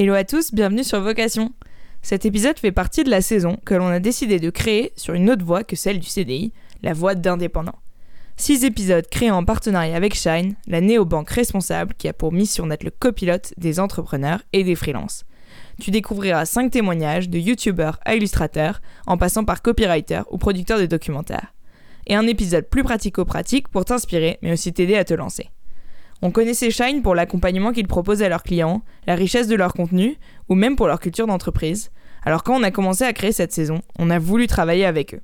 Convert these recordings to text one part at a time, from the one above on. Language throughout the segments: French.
Hello à tous, bienvenue sur Vocation. Cet épisode fait partie de la saison que l'on a décidé de créer sur une autre voie que celle du CDI, la voie d'indépendant. Six épisodes créés en partenariat avec Shine, la néobanque responsable qui a pour mission d'être le copilote des entrepreneurs et des freelances. Tu découvriras cinq témoignages de youtubeurs à illustrateurs, en passant par copywriters ou producteurs de documentaires. Et un épisode plus pratico-pratique pour t'inspirer, mais aussi t'aider à te lancer. On connaissait Shine pour l'accompagnement qu'ils proposent à leurs clients, la richesse de leur contenu, ou même pour leur culture d'entreprise. Alors quand on a commencé à créer cette saison, on a voulu travailler avec eux.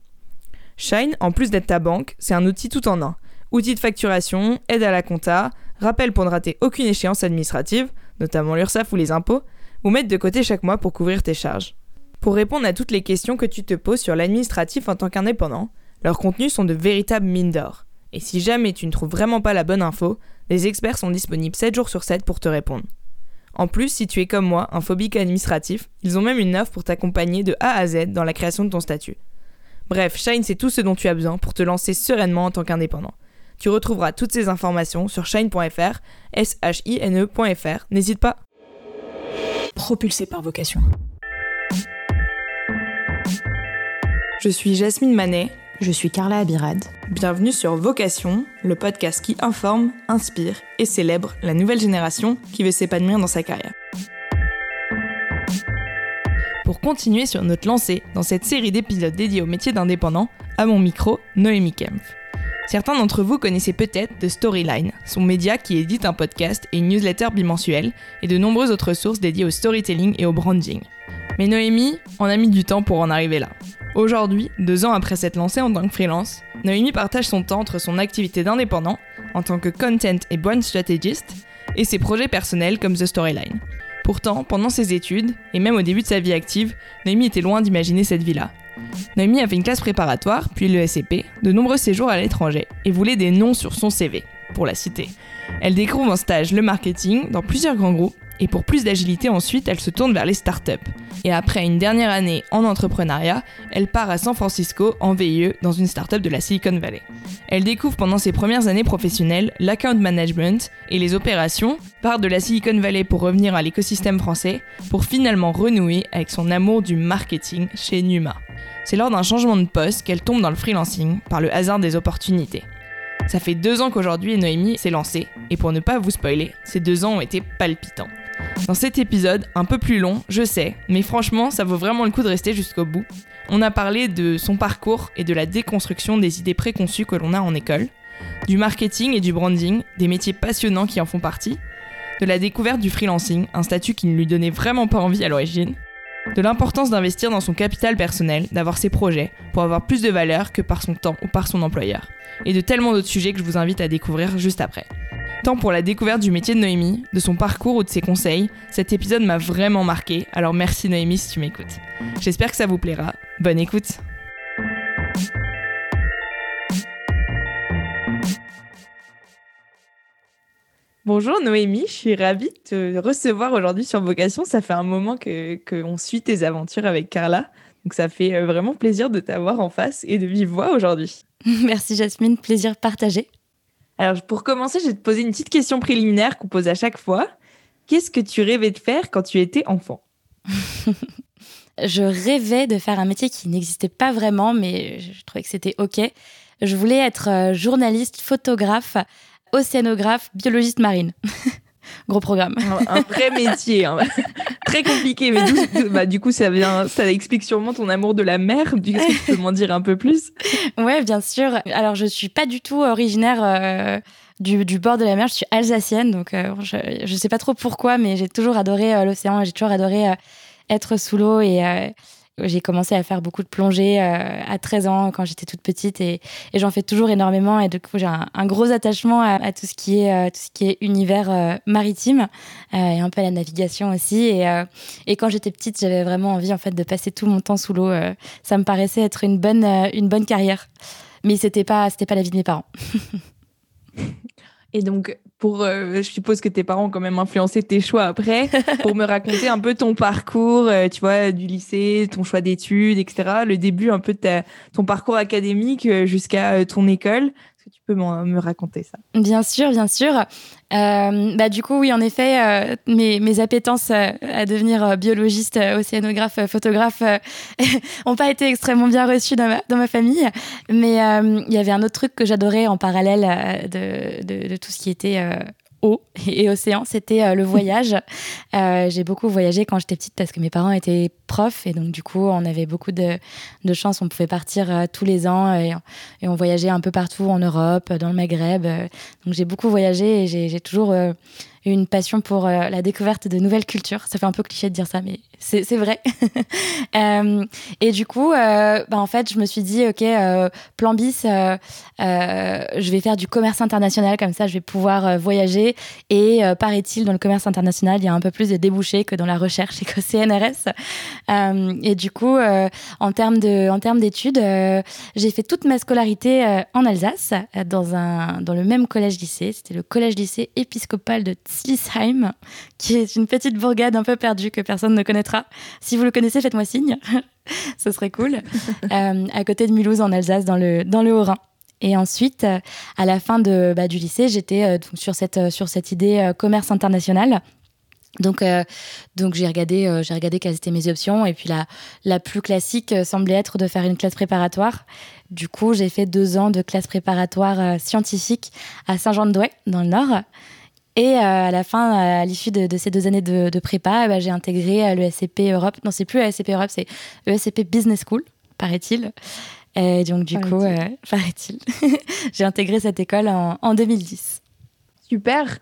Shine, en plus d'être ta banque, c'est un outil tout en un. Outil de facturation, aide à la compta, rappel pour ne rater aucune échéance administrative, notamment l'URSSAF ou les impôts, ou mettre de côté chaque mois pour couvrir tes charges. Pour répondre à toutes les questions que tu te poses sur l'administratif en tant qu'indépendant, leurs contenus sont de véritables mines d'or. Et si jamais tu ne trouves vraiment pas la bonne info, les experts sont disponibles 7 jours sur 7 pour te répondre. En plus, si tu es comme moi, un phobique administratif, ils ont même une offre pour t'accompagner de A à Z dans la création de ton statut. Bref, Shine, c'est tout ce dont tu as besoin pour te lancer sereinement en tant qu'indépendant. Tu retrouveras toutes ces informations sur shine.fr, s-h-i-n-e.fr. N'hésite pas. Propulsé par vocation. Je suis Jasmine Manet je suis Carla Abirad. Bienvenue sur Vocation, le podcast qui informe, inspire et célèbre la nouvelle génération qui veut s'épanouir dans sa carrière. Pour continuer sur notre lancée dans cette série d'épisodes dédiés au métier d'indépendant, à mon micro, Noémie Kempf. Certains d'entre vous connaissez peut-être The Storyline, son média qui édite un podcast et une newsletter bimensuelle, et de nombreuses autres sources dédiées au storytelling et au branding. Mais Noémie, on a mis du temps pour en arriver là. Aujourd'hui, deux ans après s'être lancée en tant que freelance, Noémie partage son temps entre son activité d'indépendant, en tant que content et brand strategist, et ses projets personnels comme The Storyline. Pourtant, pendant ses études, et même au début de sa vie active, Noémie était loin d'imaginer cette vie-là. Noémie a fait une classe préparatoire, puis le SCP, de nombreux séjours à l'étranger, et voulait des noms sur son CV, pour la citer. Elle découvre en stage le marketing dans plusieurs grands groupes, et pour plus d'agilité ensuite, elle se tourne vers les startups. Et après une dernière année en entrepreneuriat, elle part à San Francisco en VIE dans une startup de la Silicon Valley. Elle découvre pendant ses premières années professionnelles l'account management et les opérations, part de la Silicon Valley pour revenir à l'écosystème français, pour finalement renouer avec son amour du marketing chez Numa. C'est lors d'un changement de poste qu'elle tombe dans le freelancing par le hasard des opportunités. Ça fait deux ans qu'aujourd'hui Noémie s'est lancée, et pour ne pas vous spoiler, ces deux ans ont été palpitants. Dans cet épisode, un peu plus long, je sais, mais franchement, ça vaut vraiment le coup de rester jusqu'au bout. On a parlé de son parcours et de la déconstruction des idées préconçues que l'on a en école, du marketing et du branding, des métiers passionnants qui en font partie, de la découverte du freelancing, un statut qui ne lui donnait vraiment pas envie à l'origine, de l'importance d'investir dans son capital personnel, d'avoir ses projets, pour avoir plus de valeur que par son temps ou par son employeur, et de tellement d'autres sujets que je vous invite à découvrir juste après. Tant pour la découverte du métier de Noémie, de son parcours ou de ses conseils, cet épisode m'a vraiment marqué, alors merci Noémie si tu m'écoutes. J'espère que ça vous plaira. Bonne écoute Bonjour Noémie, je suis ravie de te recevoir aujourd'hui sur Vocation. Ça fait un moment que qu'on suit tes aventures avec Carla, donc ça fait euh, vraiment plaisir de t'avoir en face et de vive voix aujourd'hui. Merci Jasmine, plaisir partagé. Alors, pour commencer, je vais te poser une petite question préliminaire qu'on pose à chaque fois. Qu'est-ce que tu rêvais de faire quand tu étais enfant? Je rêvais de faire un métier qui n'existait pas vraiment, mais je trouvais que c'était OK. Je voulais être euh, journaliste, photographe, océanographe, biologiste marine. Gros programme. Un, vrai métier, hein. très compliqué, mais bah, du coup, ça, vient, ça explique sûrement ton amour de la mer. Du coup, tu peux m'en dire un peu plus Ouais, bien sûr. Alors, je suis pas du tout originaire. Euh, du, du, bord de la mer, je suis alsacienne, donc euh, je ne sais pas trop pourquoi, mais j'ai toujours adoré euh, l'océan, j'ai toujours adoré être sous l'eau et, j'ai commencé à faire beaucoup de plongée euh, à 13 ans quand j'étais toute petite et, j'en fais toujours énormément et du coup j'ai un, gros attachement à, tout ce qui est euh, tout ce qui est univers euh, maritime et un peu à la navigation aussi et, et quand j'étais petite j'avais vraiment envie en fait de passer tout mon temps sous l'eau ça me paraissait être une bonne une bonne carrière. Mais c'était pas c'était pas la vie de mes parents. Et donc, pour, euh, je suppose que tes parents ont quand même influencé tes choix après, pour me raconter un peu ton parcours, euh, tu vois, du lycée, ton choix d'études, etc. Le début un peu de ton parcours académique euh, jusqu'à ton école. Que tu peux me raconter ça Bien sûr, bien sûr. Euh, bah, du coup, oui, en effet, euh, mes, mes, appétences euh, à devenir biologiste, océanographe, photographe n'ont pas été extrêmement bien reçues dans ma, dans ma famille. Mais il y avait un autre truc que j'adorais en parallèle de, de, tout ce qui était eau et océan, c'était euh, le voyage. Euh, j'ai beaucoup voyagé quand j'étais petite parce que mes parents étaient profs et donc du coup on avait beaucoup de, de chance, on pouvait partir euh, tous les ans et, et, on voyageait un peu partout en Europe, dans le Maghreb. donc j'ai beaucoup voyagé et j'ai toujours une passion pour la découverte de nouvelles cultures. Ça fait un peu cliché de dire ça, mais c'est vrai. euh, et du coup, euh, bah, en fait, je me suis dit, OK, euh, plan bis, euh, euh, je vais faire du commerce international, comme ça, je vais pouvoir voyager. Et paraît-il, dans le commerce international, il y a un peu plus de débouchés que dans la recherche et qu'au CNRS. et du coup, en termes d'études, j'ai fait toute ma scolarité en Alsace, dans, un, dans le même collège-lycée. C'était le collège-lycée épiscopal de Zlisheim, qui est une petite bourgade un peu perdue que personne ne connaîtra si vous le connaissez, faites-moi signe. Ce serait cool. Euh, à côté de Mulhouse, en Alsace, dans le, dans le Haut-Rhin. Et ensuite, euh, à la fin de, bah, du lycée, j'étais euh, sur, cette, sur cette idée commerce international. Donc, donc j'ai regardé, j'ai regardé quelles étaient mes options. Et puis la, la plus classique semblait être de faire une classe préparatoire. Du coup, j'ai fait deux ans de classe préparatoire scientifique à Saint-Jean-de-Douai, dans le Nord. Et euh, à la fin, à l'issue de, ces deux années de, prépa, bah, j'ai intégré euh, le SCP Europe. Non, c'est plus le SCP Europe, c'est le SCP Business School, paraît-il. Et donc, du coup, euh, paraît-il, j'ai intégré cette école en, 2010. Super.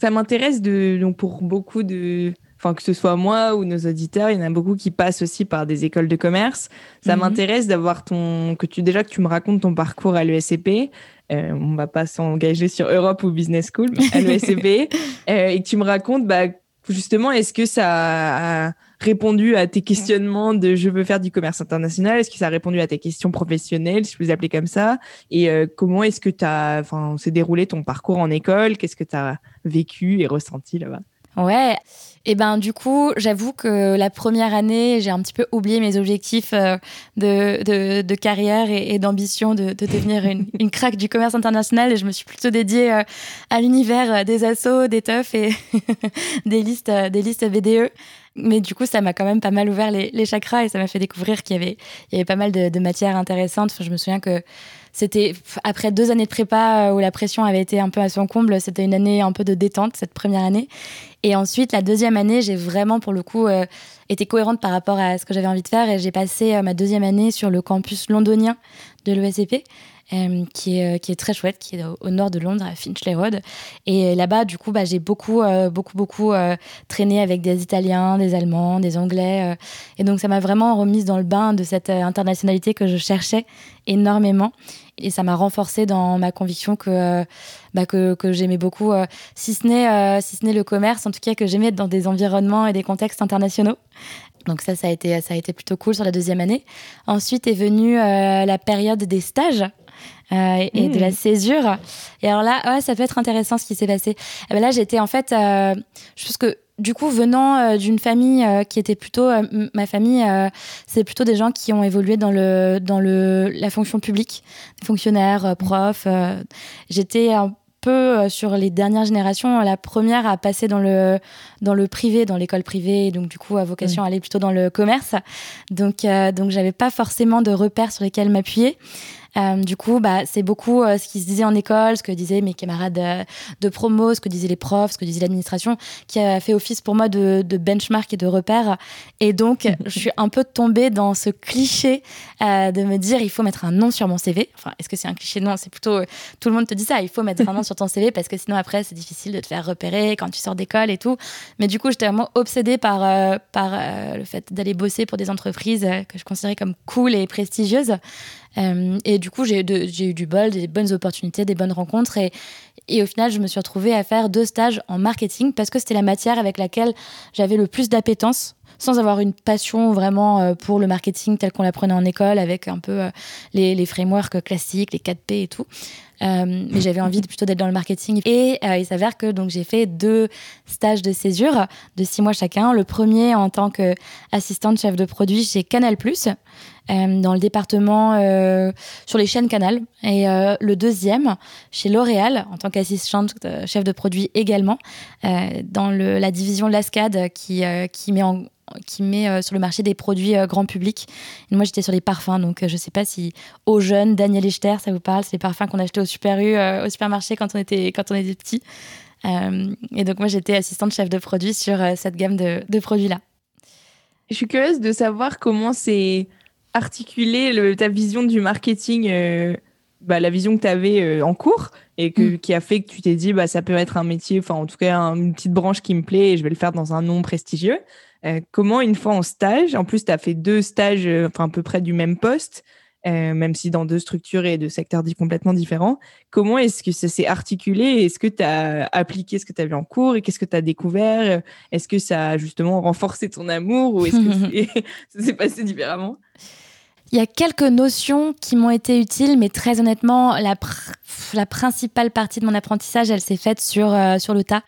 Ça m'intéresse de, donc pour beaucoup de, enfin que ce soit moi ou nos auditeurs, il y en a beaucoup qui passent aussi par des écoles de commerce. Ça mhm. m'intéresse d'avoir ton, que tu déjà que tu me racontes ton parcours à l'ESCP. Euh, on va pas s'engager sur Europe ou Business School, mais à l'ESCP, euh, et que tu me racontes, bah, justement, est-ce que ça a répondu à tes questionnements de je veux faire du commerce international Est-ce que ça a répondu à tes questions professionnelles, si je peux les appeler comme ça? Et euh, comment est-ce que tu as, enfin, s'est déroulé ton parcours en école? Qu'est-ce que tu as vécu et ressenti là-bas? Ouais. Et ben du coup, j'avoue que la première année, j'ai un petit peu oublié mes objectifs euh, de, de, carrière et, d'ambition de, de, devenir une, une craque du commerce international et je me suis plutôt dédiée euh, à l'univers euh, des assos, des teufs et des listes, des listes BDE. Mais du coup, ça m'a quand même pas mal ouvert les, les chakras et ça m'a fait découvrir qu'il y avait, il y avait pas mal de, matières intéressantes. Enfin, je me souviens que c'était après deux années de prépa où la pression avait été un peu à son comble. C'était une année un peu de détente cette première année. Et ensuite, la deuxième année, j'ai vraiment pour le coup euh, été cohérente par rapport à ce que j'avais envie de faire et j'ai passé euh, ma deuxième année sur le campus londonien de l'ESCP. Euh, qui, est, qui est très chouette, qui est au, nord de Londres, à Finchley Road. Et là-bas, du coup, bah, j'ai beaucoup, beaucoup, beaucoup traîné avec des Italiens, des Allemands, des Anglais. et donc, ça m'a vraiment remise dans le bain de cette internationalité que je cherchais énormément et ça m'a renforcé dans ma conviction que, euh, bah, que, que j'aimais beaucoup, euh, si ce n'est euh, si le commerce, en tout cas que j'aimais être dans des environnements et des contextes internationaux. Donc ça, ça a été, ça a été plutôt cool sur la deuxième année. Ensuite est venue la période des stages. Euh, et de la mmh. césure. Et alors là, ouais, ça peut être intéressant ce qui s'est passé. Eh ben là, j'étais en fait, euh, je pense que du coup, venant euh, d'une famille euh, qui était plutôt, euh, ma famille, c'est plutôt des gens qui ont évolué dans le dans le la fonction publique, fonctionnaires, profs. J'étais un peu sur les dernières générations la première à passer dans le dans le privé dans l'école privée donc du coup à vocation à aller plutôt dans le commerce donc donc j'avais pas forcément de repères sur lesquels m'appuyer euh, du coup, bah, c'est beaucoup euh, ce qui se disait en école, ce que disaient mes camarades euh, de, promo, ce que disaient les profs, ce que disait l'administration, qui a fait office pour moi de, benchmark et de repère. Et donc, je suis un peu tombée dans ce cliché de me dire il faut mettre un nom sur mon CV. Enfin, est-ce que c'est un cliché? Non, c'est plutôt tout le monde te dit ça. Il faut mettre un nom sur ton CV parce que sinon après c'est difficile de te faire repérer quand tu sors d'école et tout. Mais du coup, j'étais vraiment obsédée par par le fait d'aller bosser pour des entreprises que je considérais comme cool et prestigieuses. Euh, et du coup, j'ai eu du bol, des bonnes opportunités, des bonnes rencontres. Et, au final, je me suis retrouvée à faire deux stages en marketing parce que c'était la matière avec laquelle j'avais le plus d'appétence sans avoir une passion vraiment euh, pour le marketing tel qu'on l'apprenait en école avec un peu euh, les, les, frameworks classiques, les 4P et tout. mais j'avais envie plutôt d'être dans le marketing. Et il s'avère que j'ai fait deux stages de césure de six mois chacun. Le premier en tant qu'assistante chef de produit chez Canal+, dans le département euh, sur les chaînes Canal. Et euh, le deuxième, chez L'Oréal, en tant qu'assistante chef de produit également, dans la division Lascade qui, qui met qui met sur le marché des produits grand public. moi, j'étais sur les parfums, donc je ne sais pas si aux jeunes, Daniel Echter, ça vous parle, c'est les parfums qu'on achetait au, super au supermarché quand on était, quand on était petit. et donc moi, j'étais assistante chef de produit sur cette gamme de, de produits-là. Je suis curieuse de savoir comment c'est articuler ta vision du marketing, euh, bah, la vision que tu avais euh, en cours et que, mm. qui a fait que tu t'es dit bah, ça peut être un métier, enfin en tout cas une petite branche qui me plaît et je vais le faire dans un nom prestigieux. Euh, comment une fois en stage, en plus tu as fait deux stages enfin à peu près du même poste, même si dans deux structures et deux secteurs complètement différents. Comment est-ce que ça s'est articulé Est-ce que tu as appliqué ce que tu vu en cours et qu'est-ce que tu as découvert? Est-ce que ça a justement renforcé ton amour ou est-ce que ça s'est passé différemment? Il y a quelques notions qui m'ont été utiles, mais très honnêtement, la, principale partie de mon apprentissage, elle s'est faite sur, euh, sur le tas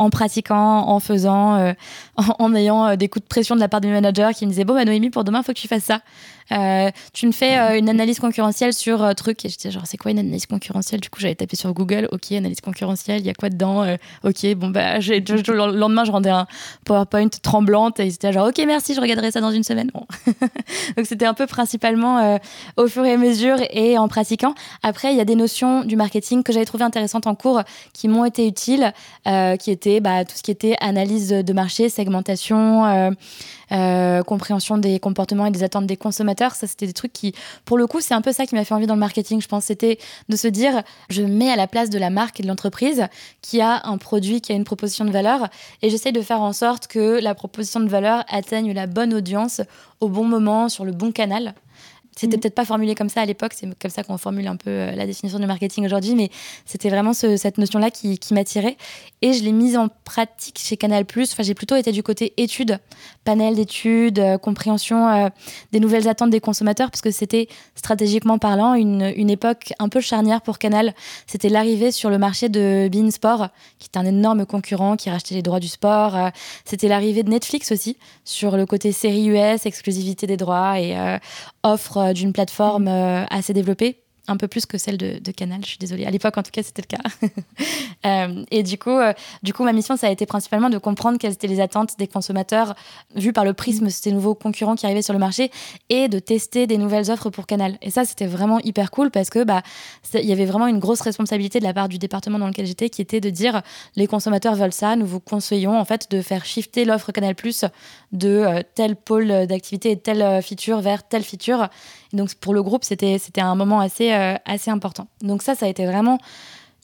en pratiquant, en faisant, euh, en, ayant euh, des coups de pression de la part de mes managers qui me disaient Bon, bah, Noémie, pour demain, il faut que tu fasses ça. Euh, tu me fais une analyse concurrentielle sur euh, truc. Et j'étais genre, c'est quoi une analyse concurrentielle? Du coup, j'avais tapé sur Google, ok, analyse concurrentielle, il y a quoi dedans? Ok, bon, bah, le lendemain, je rendais un PowerPoint tremblante et c'était genre, ok, merci, je regarderai ça dans une semaine. Donc, c'était un peu principalement au fur et à mesure et en pratiquant. Après, il y a des notions du marketing que j'avais trouvé intéressantes en cours qui m'ont été utiles, qui étaient bah, tout ce qui était analyse de marché, segmentation. Euh, compréhension des comportements et des attentes des consommateurs. Ça, c'était des trucs qui, pour le coup, c'est un peu ça qui m'a fait envie dans le marketing. Je pense c'était de se dire, je mets à la place de la marque et de l'entreprise qui a un produit, qui a une proposition de valeur, et j'essaie de faire en sorte que la proposition de valeur atteigne la bonne audience au bon moment, sur le bon canal. C'était mm. peut-être pas formulé comme ça à l'époque, c'est comme ça qu'on formule un peu euh, la définition du marketing aujourd'hui, mais c'était vraiment cette notion-là qui, qui m'attirait. Et je l'ai mise en pratique chez Canal+. Enfin, j'ai plutôt été du côté études, panel d'études, euh, compréhension euh, des nouvelles attentes des consommateurs, parce que c'était stratégiquement parlant une, une, époque un peu charnière pour Canal. C'était l'arrivée sur le marché de Bein Sport, qui est un énorme concurrent qui rachetait les droits du sport. c'était l'arrivée de Netflix aussi, sur le côté série US, exclusivité des droits et offre d'une plateforme euh, assez développée un peu plus que celle de, Canal, je suis désolée. À l'époque, en tout cas, c'était le cas. Euh, et du coup, du coup, ma mission, ça a été principalement de comprendre quelles étaient les attentes des consommateurs vues par le prisme de ces nouveaux concurrents qui arrivaient sur le marché et de tester des nouvelles offres pour Canal. Et ça, c'était vraiment hyper cool parce que bah, y avait vraiment une grosse responsabilité de la part du département dans lequel j'étais qui était de dire les consommateurs veulent ça, nous vous conseillons en fait de faire shifter l'offre Canal de tel pôle d'activité et telle feature vers telle feature donc pour le groupe, c'était c'était un moment assez euh, assez important. Donc ça, ça a été vraiment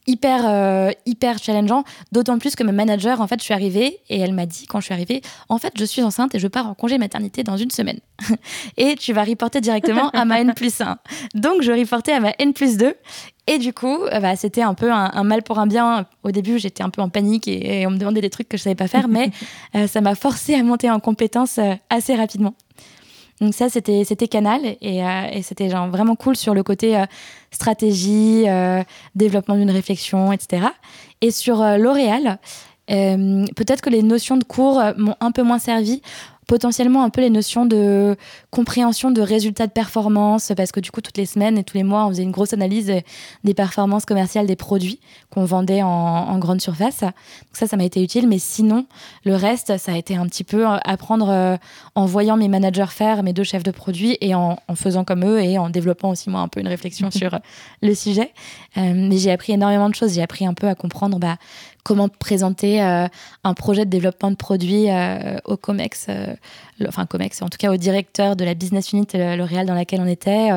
hyper euh, hyper challengeant d'autant plus que ma manager en fait je suis arrivée et elle m'a dit quand je suis arrivée en fait je suis enceinte et je pars en congé maternité dans une semaine et tu vas reporter directement à ma N plus 1 donc je reportais à ma N plus 2 et du coup, euh, bah, c'était un peu un, mal pour un bien. Au début, j'étais un peu en panique et, on me demandait des trucs que je savais pas faire, mais ça m'a forcé à monter en compétences assez rapidement. Donc ça, c'était Canal et, euh, c'était vraiment cool sur le côté euh, stratégie, euh, développement d'une réflexion, etc. Et sur L'Oréal, peut-être que les notions de cours m'ont un peu moins servi potentiellement un peu les notions de compréhension de résultats de performance, parce que du coup, toutes les semaines et tous les mois, on faisait une grosse analyse des performances commerciales des produits qu'on vendait en, grande surface. Donc ça, ça m'a été utile, mais sinon, le reste, ça a été un petit peu euh, apprendre euh, en voyant mes managers faire, mes deux chefs de produits, et en, faisant comme eux, et en développant aussi moi un peu une réflexion sur le sujet. Euh, mais j'ai appris énormément de choses. J'ai appris un peu à comprendre bah, comment présenter euh, un projet de développement de produits euh, au COMEX, euh, enfin COMEX, en tout cas au directeur de la business unit L'Oréal dans laquelle on était,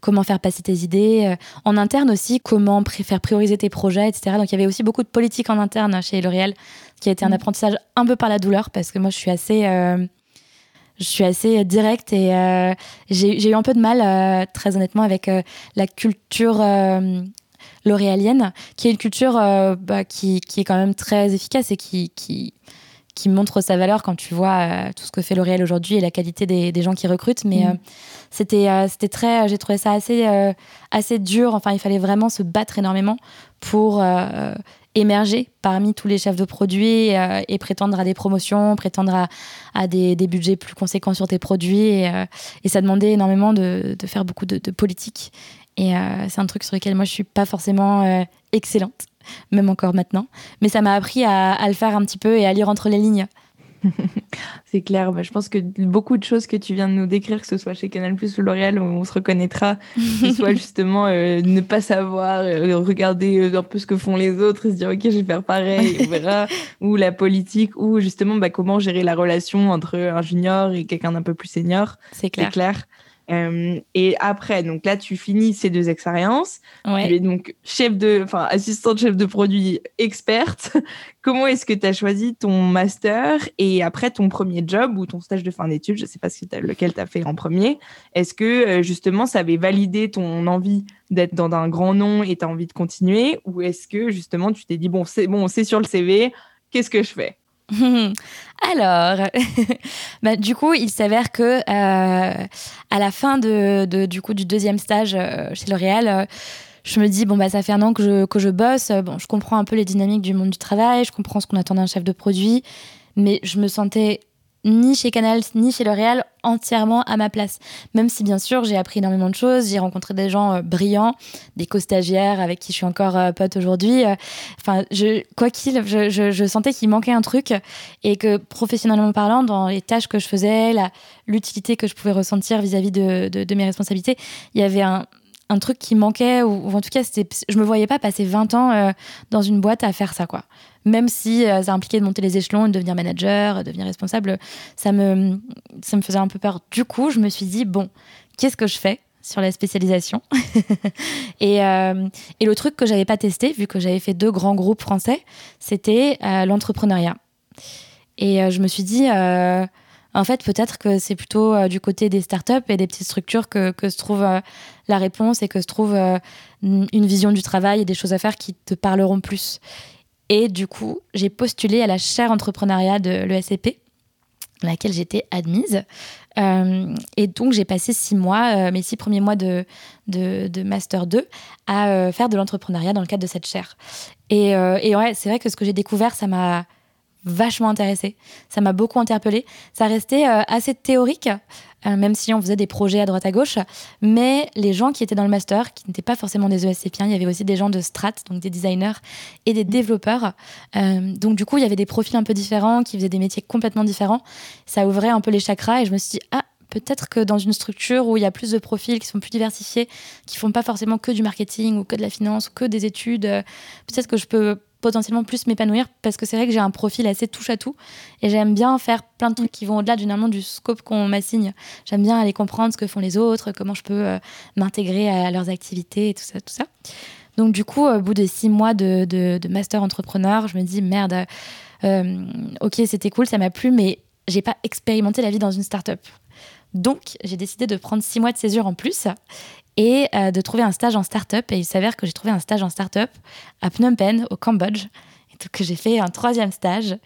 comment faire passer tes idées, en interne aussi, comment faire prioriser tes projets, etc. Donc il y avait aussi beaucoup de politique en interne chez L'Oréal, qui a été un mmh. apprentissage un peu par la douleur, parce que moi je suis assez je suis assez directe et j'ai eu un peu de mal, très honnêtement, avec la culture l'oréalienne, qui est une culture euh, bah, qui, qui, est quand même très efficace et qui, qui, qui montre sa valeur quand tu vois tout ce que fait L'Oréal aujourd'hui et la qualité des, des, gens qui recrutent. Mais mm. c'était c'était très, j'ai trouvé ça assez assez dur. Enfin, il fallait vraiment se battre énormément pour émerger parmi tous les chefs de produits euh, et prétendre à des promotions, prétendre à, des, budgets plus conséquents sur tes produits. Et, euh, ça demandait énormément de, faire beaucoup de, politique. Et euh, c'est un truc sur lequel moi je suis pas forcément excellente, même encore maintenant. Mais ça m'a appris à, le faire un petit peu et à lire entre les lignes. c'est clair. Bah, je pense que beaucoup de choses que tu viens de nous décrire, que ce soit chez Canal Plus ou L'Oréal, on se reconnaîtra. Que ce soit justement euh, ne pas savoir, euh, regarder euh, un peu ce que font les autres et se dire ok, je vais faire pareil, on verra. ou la politique, ou justement bah, comment gérer la relation entre un junior et quelqu'un d'un peu plus senior. C'est clair. clair. Euh, et après, donc là, tu finis ces deux expériences. Tu es donc chef de, enfin, assistante chef de produit experte. Comment est-ce que tu as choisi ton master et après ton premier job ou ton stage de fin d'études? Je ne sais pas si lequel tu as fait en premier. Est-ce que euh, justement ça avait validé ton envie d'être dans un grand nom et tu as envie de continuer? Ou est-ce que justement tu t'es dit, bon, c'est bon, c'est sur le CV, qu'est-ce que je fais? Alors, bah, du coup, il s'avère que euh, à la fin de, du coup du deuxième stage euh, chez L'Oréal, euh, je me dis bon bah ça fait un an que je, que je bosse. Bon, je comprends un peu les dynamiques du monde du travail, je comprends ce qu'on attend d'un chef de produit, mais je me sentais ni chez Canal, ni chez L'Oréal entièrement à ma place. Même si, bien sûr, j'ai appris énormément de choses, j'ai rencontré des gens euh, brillants, des co-stagiaires avec qui je suis encore euh, pote aujourd'hui. Euh, enfin, je, quoi qu'il, je, je, sentais qu'il manquait un truc et que professionnellement parlant, dans les tâches que je faisais, l'utilité que je pouvais ressentir vis-à-vis de, mes responsabilités, il y avait un, un truc qui manquait ou, en tout cas je me voyais pas passer 20 ans euh, dans une boîte à faire ça quoi. Même si euh, ça impliquait de monter les échelons de devenir manager devenir responsable ça me ça me faisait un peu peur. Du coup je me suis dit bon qu'est-ce que je fais sur la spécialisation? Et, euh, et, le truc que j'avais pas testé vu que j'avais fait deux grands groupes français c'était l'entrepreneuriat. Et je me suis dit en fait, peut-être que c'est plutôt euh, du côté des startups et des petites structures que, se trouve euh, la réponse et que se trouve euh, une vision du travail et des choses à faire qui te parleront plus. Et du coup, j'ai postulé à la chaire entrepreneuriat de l'ESCP, dans laquelle j'étais admise. et donc, j'ai passé six mois, mes six premiers mois de, de, Master 2, à faire de l'entrepreneuriat dans le cadre de cette chaire. Et, et ouais, c'est vrai que ce que j'ai découvert, ça m'a vachement intéressée. Ça m'a beaucoup interpellée. Ça restait euh, assez théorique, euh, même si on faisait des projets à droite à gauche. Mais les gens qui étaient dans le master, qui n'étaient pas forcément des ESCPiens, il y avait aussi des gens de strat, donc des designers et des développeurs. Euh, donc du coup, il y avait des profils un peu différents, qui faisaient des métiers complètement différents. Ça ouvrait un peu les chakras et je me suis dit, ah, peut-être que dans une structure où il y a plus de profils qui sont plus diversifiés, qui font pas forcément que du marketing ou que de la finance ou que des études, peut-être que je peux potentiellement plus m'épanouir parce que c'est vrai que j'ai un profil assez touche à tout et j'aime bien faire plein de trucs qui vont au-delà du, du scope qu'on m'assigne. J'aime bien aller comprendre ce que font les autres, comment je peux euh, m'intégrer à leurs activités et tout ça, tout ça. Donc du coup, au bout de six mois de, master entrepreneur, je me dis merde, euh, ok c'était cool, ça m'a plu, mais j'ai pas expérimenté la vie dans une start-up. Donc, j'ai décidé de prendre six mois de césure en plus et euh, de trouver un stage en start-up. Et il s'avère que j'ai trouvé un stage en start-up à Phnom Penh, au Cambodge. Et donc, j'ai fait un troisième stage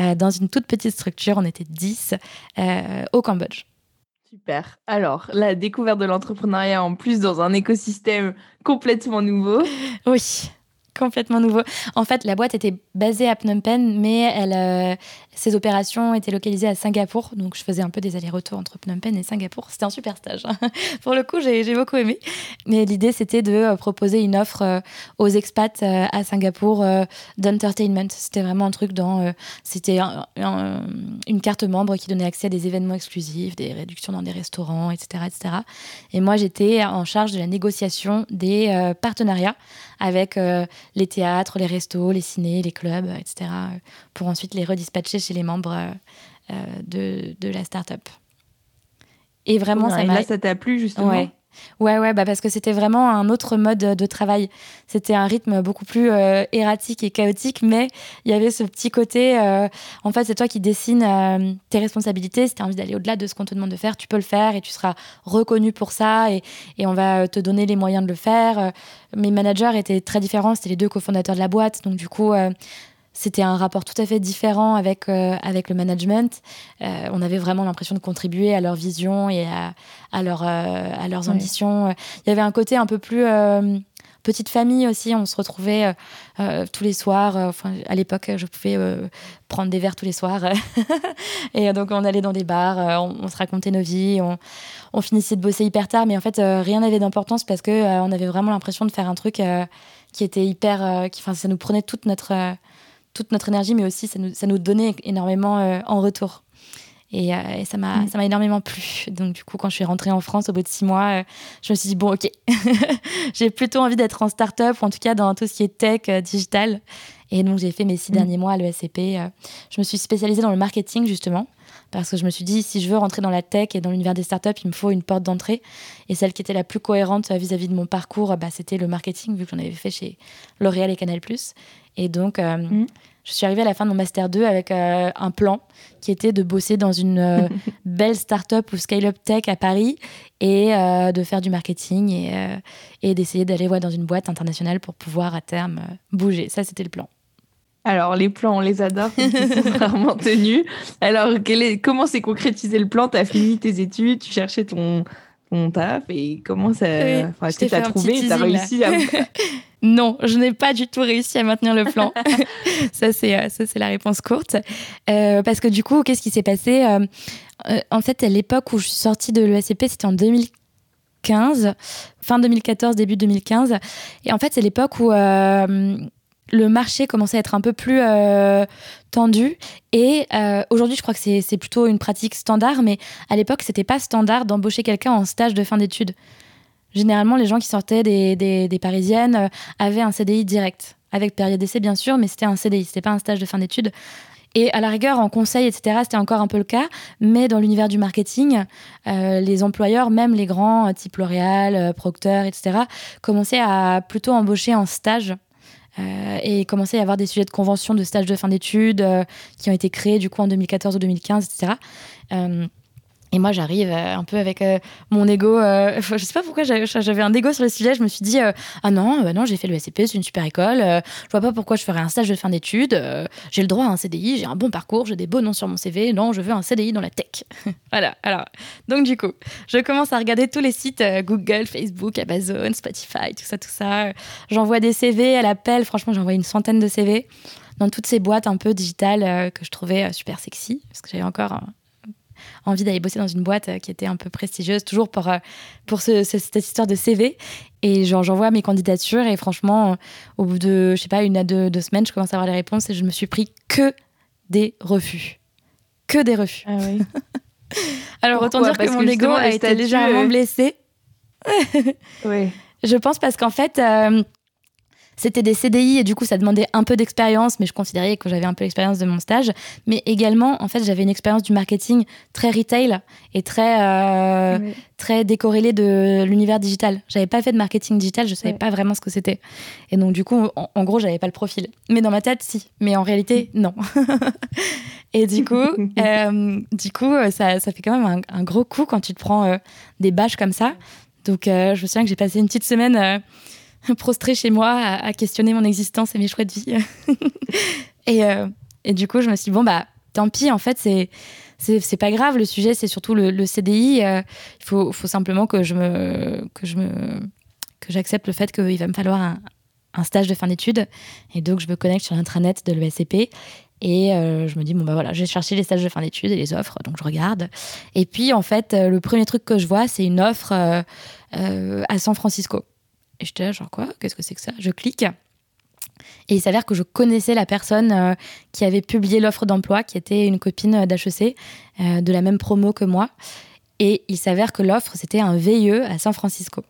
euh, dans une toute petite structure. On était 10 euh, au Cambodge. Super. Alors, la découverte de l'entrepreneuriat en plus dans un écosystème complètement nouveau. Oui complètement nouveau. En fait, la boîte était basée à Phnom Penh, mais euh, ses opérations étaient localisées à Singapour. Donc, je faisais un peu des allers-retours entre Phnom Penh et Singapour. C'était un super stage. Hein. Pour le coup, j'ai beaucoup aimé. Mais l'idée, c'était de euh, proposer une offre euh, aux expats à Singapour d'entertainment. C'était vraiment un truc dans. c'était une carte membre qui donnait accès à des événements exclusifs, des réductions dans des restaurants, etc. etc. Et moi, j'étais en charge de la négociation des partenariats avec les théâtres, les restos, les cinés, les clubs, etc., pour ensuite les redispatcher chez les membres euh, de, de la start-up. Et vraiment, ça m'a. Là, ça t'a plu justement Ouais, ouais, bah parce que c'était vraiment un autre mode de travail. C'était un rythme beaucoup plus euh, erratique et chaotique, mais il y avait ce petit côté. Euh, en fait, c'est toi qui dessines euh, tes responsabilités. Si tu as envie d'aller au-delà de ce qu'on te demande de faire, tu peux le faire et tu seras reconnu pour ça et, et on va te donner les moyens de le faire. Mes managers étaient très différents. C'était les deux cofondateurs de la boîte. Donc, du coup, c'était un rapport tout à fait différent avec, avec le management. on avait vraiment l'impression de contribuer à leur vision et à, à, leur, à leurs ambitions. Il y avait un côté un peu plus petite famille aussi. On se retrouvait euh, euh, tous les soirs. Euh, enfin, à l'époque, je pouvais prendre des verres tous les soirs. et donc, on allait dans des bars, on, se racontait nos vies, on, finissait de bosser hyper tard. Mais en fait, rien n'avait d'importance parce que on avait vraiment l'impression de faire un truc qui était hyper. qui, ça nous prenait toute notre, toute notre énergie, mais aussi ça nous, ça nous donnait énormément en retour. Et, euh, ça m'a mm. ça m'a énormément plu. Donc du coup, quand je suis rentrée en France au bout de six mois, euh, je me suis dit bon, ok, j'ai plutôt envie d'être en start-up, ou en tout cas dans tout ce qui est tech, euh, digital. Et donc j'ai fait mes six mm. derniers mois à l'ESCP. je me suis spécialisée dans le marketing justement parce que je me suis dit si je veux rentrer dans la tech et dans l'univers des startups, il me faut une porte d'entrée. Et celle qui était la plus cohérente vis-à-vis de mon parcours, bah, c'était le marketing vu que j'en avais fait chez L'Oréal et Canal+. Et donc mm je suis arrivée à la fin de mon master 2 avec euh, un plan qui était de bosser dans une euh, belle start-up ou scale-up tech à Paris et euh, de faire du marketing et, et d'essayer d'aller voir dans une boîte internationale pour pouvoir à terme bouger. Ça, c'était le plan. Alors, les plans, on les adore, ils sont rarement tenus. Alors, est, comment s'est concrétisé le plan? Tu as fini tes études, tu cherchais ton, ton taf et comment ça. Oui, enfin, tu as trouvé, tu as réussi à. Non, je n'ai pas du tout réussi à maintenir le plan. ça, c'est euh, ça, c'est la réponse courte. Euh, parce que du coup, qu'est-ce qui s'est passé euh, En fait, à l'époque où je suis sortie de l'ESCP, c'était en 2015, fin 2014, début 2015. Et en fait, c'est l'époque où le marché commençait à être un peu plus tendu. Et aujourd'hui, je crois que c'est plutôt une pratique standard, mais à l'époque, c'était pas standard d'embaucher quelqu'un en stage de fin d'études. Généralement, les gens qui sortaient des, parisiennes euh, avaient un CDI direct, avec période d'essai bien sûr, mais c'était un CDI, c'était pas un stage de fin d'études. Et à la rigueur, en conseil, etc., c'était encore un peu le cas. Mais dans l'univers du marketing, euh, les employeurs, même les grands, euh, type L'Oréal, Procter, etc., commençaient à plutôt embaucher en stage. Et commençaient à y avoir des sujets de convention de stage de fin d'études qui ont été créés du coup en 2014 ou 2015, etc. Et moi, j'arrive euh, un peu avec euh, mon ego. Euh, je sais pas pourquoi j'avais un ego sur le sujet. Je me suis dit ah non, non, j'ai fait le SCP, c'est une super école. je vois pas pourquoi je ferais un stage de fin d'études. j'ai le droit à un CDI, j'ai un bon parcours, j'ai des beaux noms sur mon CV. Non, je veux un CDI dans la tech. voilà. Alors, donc du coup, je commence à regarder tous les sites Google, Facebook, Amazon, Spotify, tout ça, tout ça. J'envoie des CV à l'appel. Franchement, j'envoie une centaine de CV dans toutes ces boîtes un peu digitales que je trouvais super sexy parce que j'avais encore envie d'aller bosser dans une boîte euh, qui était un peu prestigieuse, toujours pour, euh, pour cette histoire de CV. Et j'envoie mes candidatures et franchement, euh, au bout de, je sais pas, une à deux, semaines, je commence à avoir les réponses et je me suis pris que des refus. Que des refus. Ah oui. Alors autant dire que mon ego a été légèrement blessé. oui. Je pense parce qu'en fait, c'était des CDI et du coup, ça demandait un peu d'expérience, mais je considérais que j'avais un peu l'expérience de mon stage. Mais également, en fait, j'avais une expérience du marketing très retail et très, euh, très décorrélée de l'univers digital. J'avais pas fait de marketing digital, je savais pas vraiment ce que c'était. Et donc, du coup, en, gros, j'avais pas le profil. Mais dans ma tête, si. Mais en réalité, non. et du coup, euh, du coup ça, ça, fait quand même un, gros coup quand tu te prends euh, des bâches comme ça. Donc, je me souviens que j'ai passé une petite semaine prostrée chez moi à, questionner mon existence et mes choix de vie. et, euh, et, du coup, je me suis dit, bon, bah, tant pis, en fait, c'est. C'est pas grave, le sujet c'est surtout le, CDI. Euh, il faut, faut, simplement que je me que je me que j'accepte le fait qu'il va me falloir un, stage de fin d'études. Et donc, je me connecte sur l'intranet de l'ESCP. Et euh, je me dis, bon, bah voilà, je vais chercher les stages de fin d'études et les offres. Donc, je regarde. Et puis, en fait, le premier truc que je vois, c'est une offre à San Francisco. Et j'étais là, genre quoi? Qu'est-ce que c'est que ça? Je clique. Et il s'avère que je connaissais la personne euh, qui avait publié l'offre d'emploi, qui était une copine d'HEC, euh, de la même promo que moi. Et il s'avère que l'offre, c'était un VIE à San Francisco.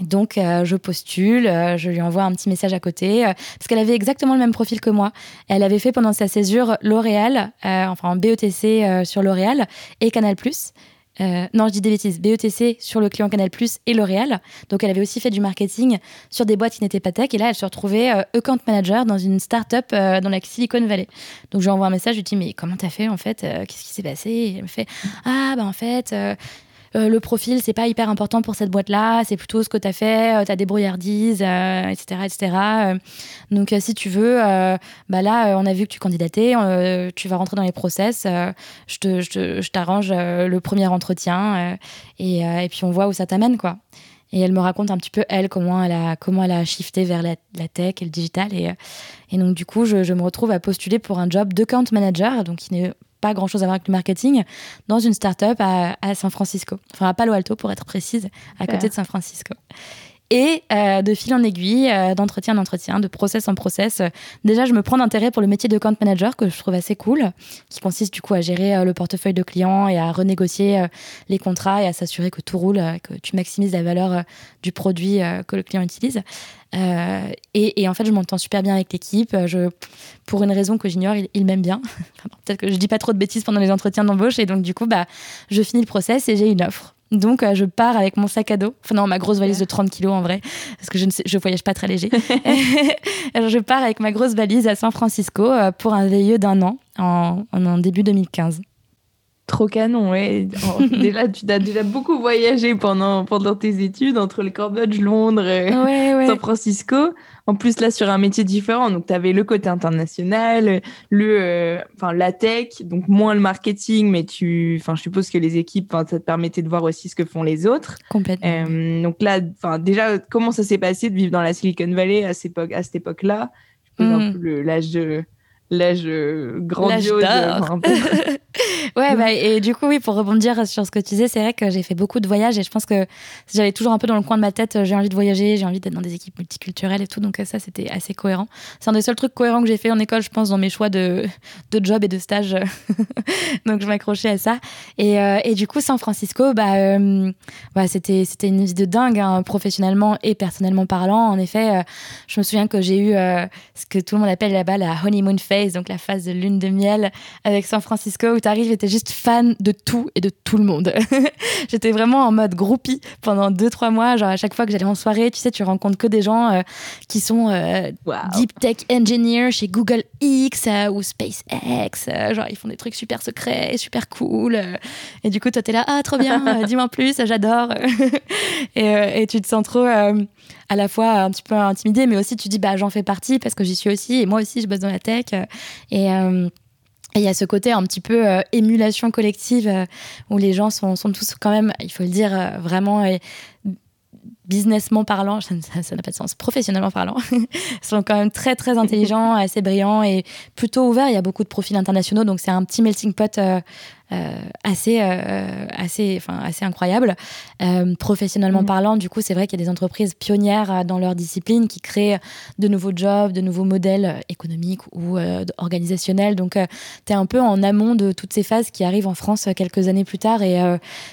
Donc, euh, je postule, je lui envoie un petit message à côté, parce qu'elle avait exactement le même profil que moi. Elle avait fait pendant sa césure L'Oréal, enfin en BETC sur L'Oréal, et Canal+. Euh, non, je dis des bêtises. BETC sur le client Canal Plus et L'Oréal. Donc, elle avait aussi fait du marketing sur des boîtes qui n'étaient pas tech. Et là, elle se retrouvait euh, account manager dans une start-up euh, dans la Silicon Valley. Donc, je lui envoie un message. Je lui dis Mais comment t'as fait en fait Qu'est-ce qui s'est passé? Elle me fait Ah, bah en fait. Le profil, c'est pas hyper important pour cette boîte-là, c'est plutôt ce que tu as fait, tu as des brouillardises, etc., etc. donc, si tu veux, bah là, on a vu que tu candidatais, tu vas rentrer dans les process, je t'arrange le premier entretien et, puis on voit où ça t'amène, quoi. Et elle me raconte un petit peu, elle, comment elle a, comment elle a shifté vers la, tech et le digital. Et, et donc, du coup, je, me retrouve à postuler pour un job de count manager, donc qui n'est pas grand chose à voir avec le marketing, dans une start-up à, à San Francisco. Enfin, à Palo Alto, pour être précise, à côté de San Francisco. Et euh, de fil en aiguille, euh, d'entretien en entretien, de process en process, euh, déjà, je me prends d'intérêt pour le métier de account manager que je trouve assez cool, qui consiste du coup à gérer le portefeuille de clients et à renégocier les contrats et à s'assurer que tout roule, que tu maximises la valeur du produit que le client utilise. Et, en fait, je m'entends super bien avec l'équipe. Pour une raison que j'ignore, il, m'aime bien. Peut-être que je dis pas trop de bêtises pendant les entretiens d'embauche. Et donc, du coup, bah, je finis le process et j'ai une offre. Donc, euh, je pars avec mon sac à dos. Enfin, non, ma grosse valise de 30 kilos en vrai, parce que je ne sais, je voyage pas très léger. Alors, je pars avec ma grosse valise à San Francisco euh, pour un VIE d'un an en, en, début 2015. Trop canon, ouais. déjà, tu as déjà beaucoup voyagé pendant, pendant tes études entre le Cambodge, Londres, et San Francisco. En plus, là, sur un métier différent. Donc, tu avais le côté international, le, euh, la tech, donc moins le marketing, mais tu, enfin, je suppose que les équipes, ça te permettait de voir aussi ce que font les autres. Complètement. Euh, donc là, déjà, comment ça s'est passé de vivre dans la Silicon Valley à cette époque, époque-là? Je pose un hmm. peu l'âge de l'âge euh, grandiose. ouais, bah, et du coup, oui, pour rebondir sur ce que tu disais, c'est vrai que j'ai fait beaucoup de voyages et je pense que j'avais toujours un peu dans le coin de ma tête, j'ai envie de voyager, j'ai envie d'être dans des équipes multiculturelles et tout, donc ça, c'était assez cohérent. C'est un des seuls trucs cohérents que j'ai fait en école, je pense, dans mes choix de, de job et de stage. donc je m'accrochais à ça. Et, euh, et, du coup, San Francisco, bah, euh, bah, c'était, c'était une vie de dingue, hein, professionnellement et personnellement parlant. En effet, je me souviens que j'ai eu ce que tout le monde appelle là-bas la honeymoon phase donc la phase de lune de miel avec San Francisco, où tu arrives et t'es juste fan de tout et de tout le monde. J'étais vraiment en mode groupie pendant 2-3 mois. Genre, à chaque fois que j'allais en soirée, tu sais, tu rencontres que des gens euh, qui sont euh, deep tech engineers chez Google X euh, ou SpaceX. genre, ils font des trucs super secrets, super cool. et du coup, toi, t'es là, ah, trop bien, dis-moi plus, j'adore. et, et, tu te sens trop à la fois un petit peu intimidé, mais aussi tu dis bah j'en fais partie parce que j'y suis aussi et moi aussi je bosse dans la tech. Et euh, il y a ce côté un petit peu euh, émulation collective euh, où les gens sont, sont, tous quand même, il faut le dire, vraiment businessment parlant, ça n'a pas de sens, professionnellement parlant, sont quand même très très intelligents, assez brillants et plutôt ouverts. Il y a beaucoup de profils internationaux, donc c'est un petit melting pot euh, assez, euh, assez, enfin, assez incroyable. Euh, professionnellement mm. parlant, du coup, c'est vrai qu'il y a des entreprises pionnières dans leur discipline qui créent de nouveaux jobs, de nouveaux modèles économiques ou organisationnels. Donc, tu es un peu en amont de toutes ces phases qui arrivent en France quelques années plus tard. Et,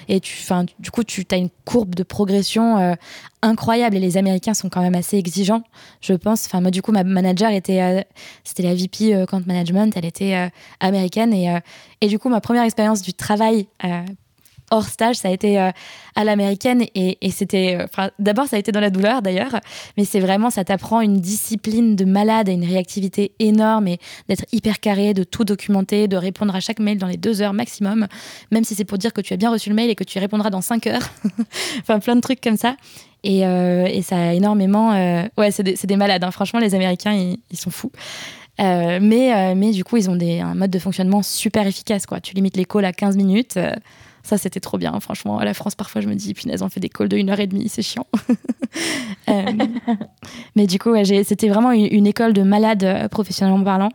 et tu, du coup, tu as une courbe de progression incroyable et les Américains sont quand même assez exigeants, je pense. Enfin, moi, du coup, ma manager était, c'était la VP Account Management, elle était américaine et, et du coup, ma première expérience du travail euh, hors stage, ça a été euh, à l'américaine et, c'était. Euh, d'abord, ça a été dans la douleur d'ailleurs, mais c'est vraiment, ça t'apprend une discipline de malade et une réactivité énorme et d'être hyper carré, de tout documenter, de répondre à chaque mail dans les deux heures maximum, même si c'est pour dire que tu as bien reçu le mail et que tu répondras dans cinq heures. enfin, plein de trucs comme ça. Et, ça a énormément. ouais, c'est des, malades. Hein. Franchement, les Américains, ils sont fous. Euh, mais, euh, mais du coup, ils ont des, un mode de fonctionnement super efficace. Quoi. Tu limites les calls à 15 minutes. Euh, ça, c'était trop bien. Franchement, la France, parfois, je me dis, punaise, on fait des calls de 1 heure et demie, c'est chiant. mais du coup, c'était vraiment une, école de malades professionnellement parlant.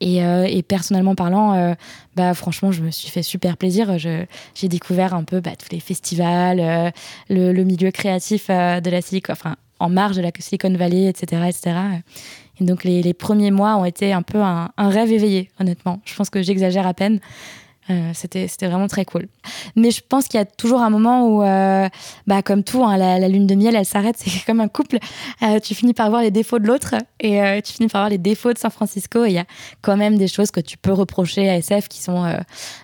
Et, et personnellement parlant, bah, franchement, je me suis fait super plaisir. J'ai découvert un peu bah, tous les festivals, le, le, milieu créatif de la Silicon, enfin, en marge de la Silicon Valley, etc. etc. Et donc les, premiers mois ont été un peu un, rêve éveillé, honnêtement. Je pense que j'exagère à peine. Euh, c'était vraiment très cool. Mais je pense qu'il y a toujours un moment où, euh, bah, comme tout, hein, la, lune de miel, elle s'arrête. C'est comme un couple. Euh, tu finis par voir les défauts de l'autre et tu finis par voir les défauts de San Francisco. Il y a quand même des choses que tu peux reprocher à SF qui sont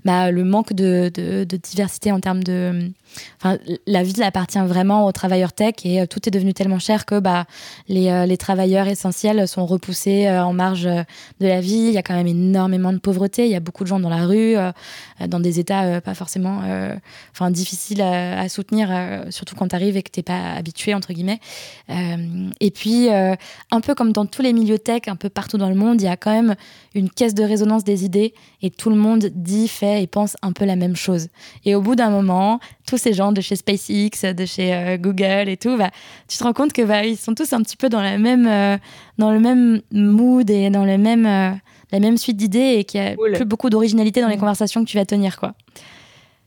bah, le manque de, de, diversité en termes de Enfin, la ville appartient vraiment aux travailleurs tech et tout est devenu tellement cher que bah, les, les travailleurs essentiels sont repoussés en marge de la vie. Il y a quand même énormément de pauvreté. Il y a beaucoup de gens dans la rue, dans des états pas forcément vraiment enfin difficile à, soutenir, surtout quand tu arrives et que tu n'es pas habitué, entre guillemets. et puis, un peu comme dans tous les milieux tech, un peu partout dans le monde, il y a quand même une caisse de résonance des idées et tout le monde dit, fait et pense un peu la même chose. Et au bout d'un moment, tous ces gens de chez SpaceX, de chez Google et tout, bah, tu te rends compte que bah, ils sont tous un petit peu dans la même, dans le même mood et dans le même la même suite d'idées et qu'il y a plus beaucoup d'originalité dans les mm. conversations que tu vas tenir, quoi.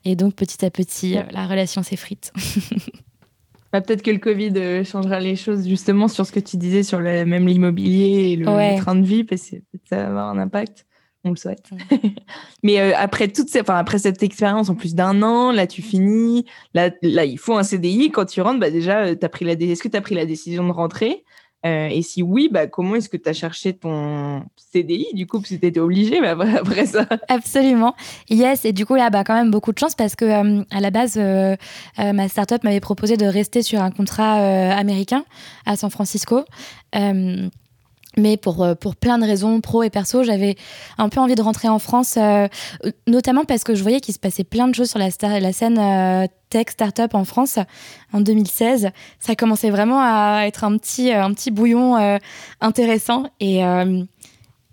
Et donc, petit à petit, euh, la relation s'effrite. bah, Peut-être que le Covid euh, changera les choses justement sur ce que tu disais sur le, même l'immobilier et le, train de vie, parce que ça va avoir un impact. On le souhaite. Mais euh, après, toute ces, enfin, après cette expérience, en plus d'un an, là, tu finis. Là, là, il faut un CDI. Quand tu rentres, bah, déjà, as pris la, est-ce que tu as pris la décision de rentrer? Euh, et si oui, bah, comment est-ce que tu as cherché ton CDI du coup Parce que tu étais obligée bah, après ça? Absolument. Yes. Et du coup, là, bah, quand même beaucoup de chance parce que euh, à la base, euh, ma startup m'avait proposé de rester sur un contrat américain à San Francisco. Mais pour, pour plein de raisons, pro et perso, j'avais un peu envie de rentrer en France, notamment parce que je voyais qu'il se passait plein de choses sur la, scène tech startup en France en 2016. Ça commençait vraiment à être un petit, un petit bouillon euh, intéressant et, euh,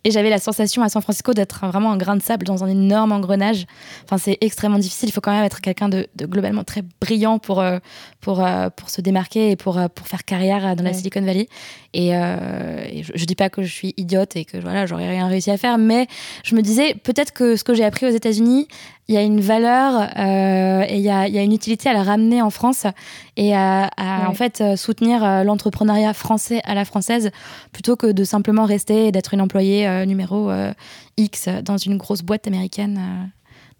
et j'avais la sensation à San Francisco d'être vraiment un grain de sable dans un énorme engrenage. Enfin, c'est extrêmement difficile. Il faut quand même être quelqu'un de, globalement très brillant pour, euh, pour, pour se démarquer et pour, pour faire carrière dans la Silicon Valley. Et, je, ne dis pas que je suis idiote et que voilà, j'aurais rien réussi à faire, mais je me disais peut-être que ce que j'ai appris aux États-Unis il y a une valeur euh, et il y a, y a, une utilité à la ramener en France et à, en fait euh, soutenir euh, l'entrepreneuriat français à la française plutôt que de simplement rester et d'être une employée numéro X dans une grosse boîte américaine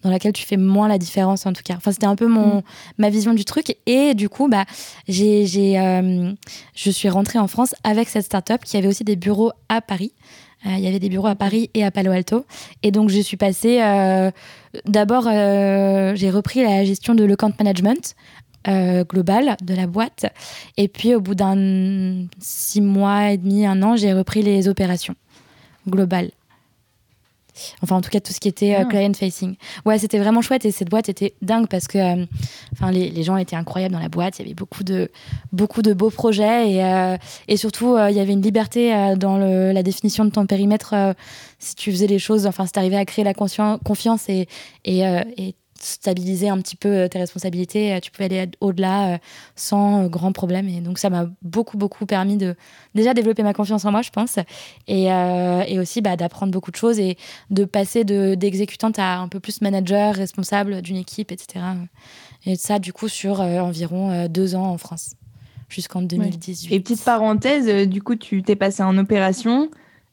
dans laquelle tu fais moins la différence en tout cas. Enfin, c'était un peu mon, mm. ma vision du truc. Et du coup, bah, j'ai, je suis rentrée en France avec cette startup qui avait aussi des bureaux à Paris. Euh, il y avait des bureaux à Paris et à Palo Alto. Et donc, je suis passée. Euh, d'abord, euh, j'ai repris la gestion de l'account management. global de la boîte. Et puis, au bout d'un six mois et demi, un an, j'ai repris les opérations globales. Enfin, en tout cas, tout ce qui était euh, ah. client facing. Ouais, c'était vraiment chouette et cette boîte était dingue parce que euh, enfin, les, les, gens étaient incroyables dans la boîte. Il y avait beaucoup de, beaucoup de beaux projets et, euh, et surtout, il y avait une liberté dans le, la définition de ton périmètre si tu faisais les choses. Enfin, si tu arrivais à créer la confiance et, et, et stabiliser un petit peu euh, tes responsabilités, euh, tu pouvais aller au-delà euh, sans grand problème. Et donc ça m'a beaucoup, beaucoup permis de déjà développer ma confiance en moi, je pense, et, et aussi bah, d'apprendre beaucoup de choses et de passer d'exécutante à un peu plus manager, responsable d'une équipe, etc. Et ça, du coup, sur environ deux ans en France, jusqu'en 2018. Et petite parenthèse, du coup, tu t'es passé en opération.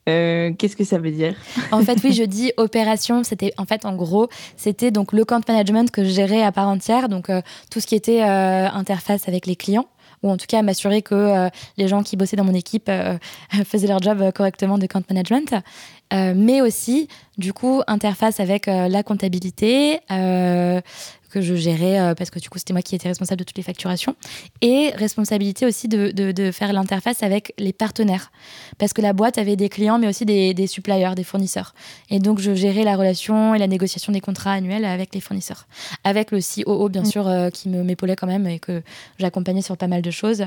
Euh, qu'est-ce que ça veut dire En fait, oui, je dis opération. C'était en fait, en gros, c'était donc le compte management que je gérais à part entière, donc euh, tout ce qui était euh, interface avec les clients ou en tout cas m'assurer que les gens qui bossaient dans mon équipe faisaient leur job correctement de compte management, mais aussi du coup interface avec la comptabilité, que je gérais euh, parce que du coup c'était moi qui étais responsable de toutes les facturations. Et responsabilité aussi de, de, faire l'interface avec les partenaires. Parce que la boîte avait des clients mais aussi des, des, suppliers, des fournisseurs. Et donc je gérais la relation et la négociation des contrats annuels avec les fournisseurs. Avec le COO bien mm. sûr euh, qui me m'épaulait quand même et que j'accompagnais sur pas mal de choses.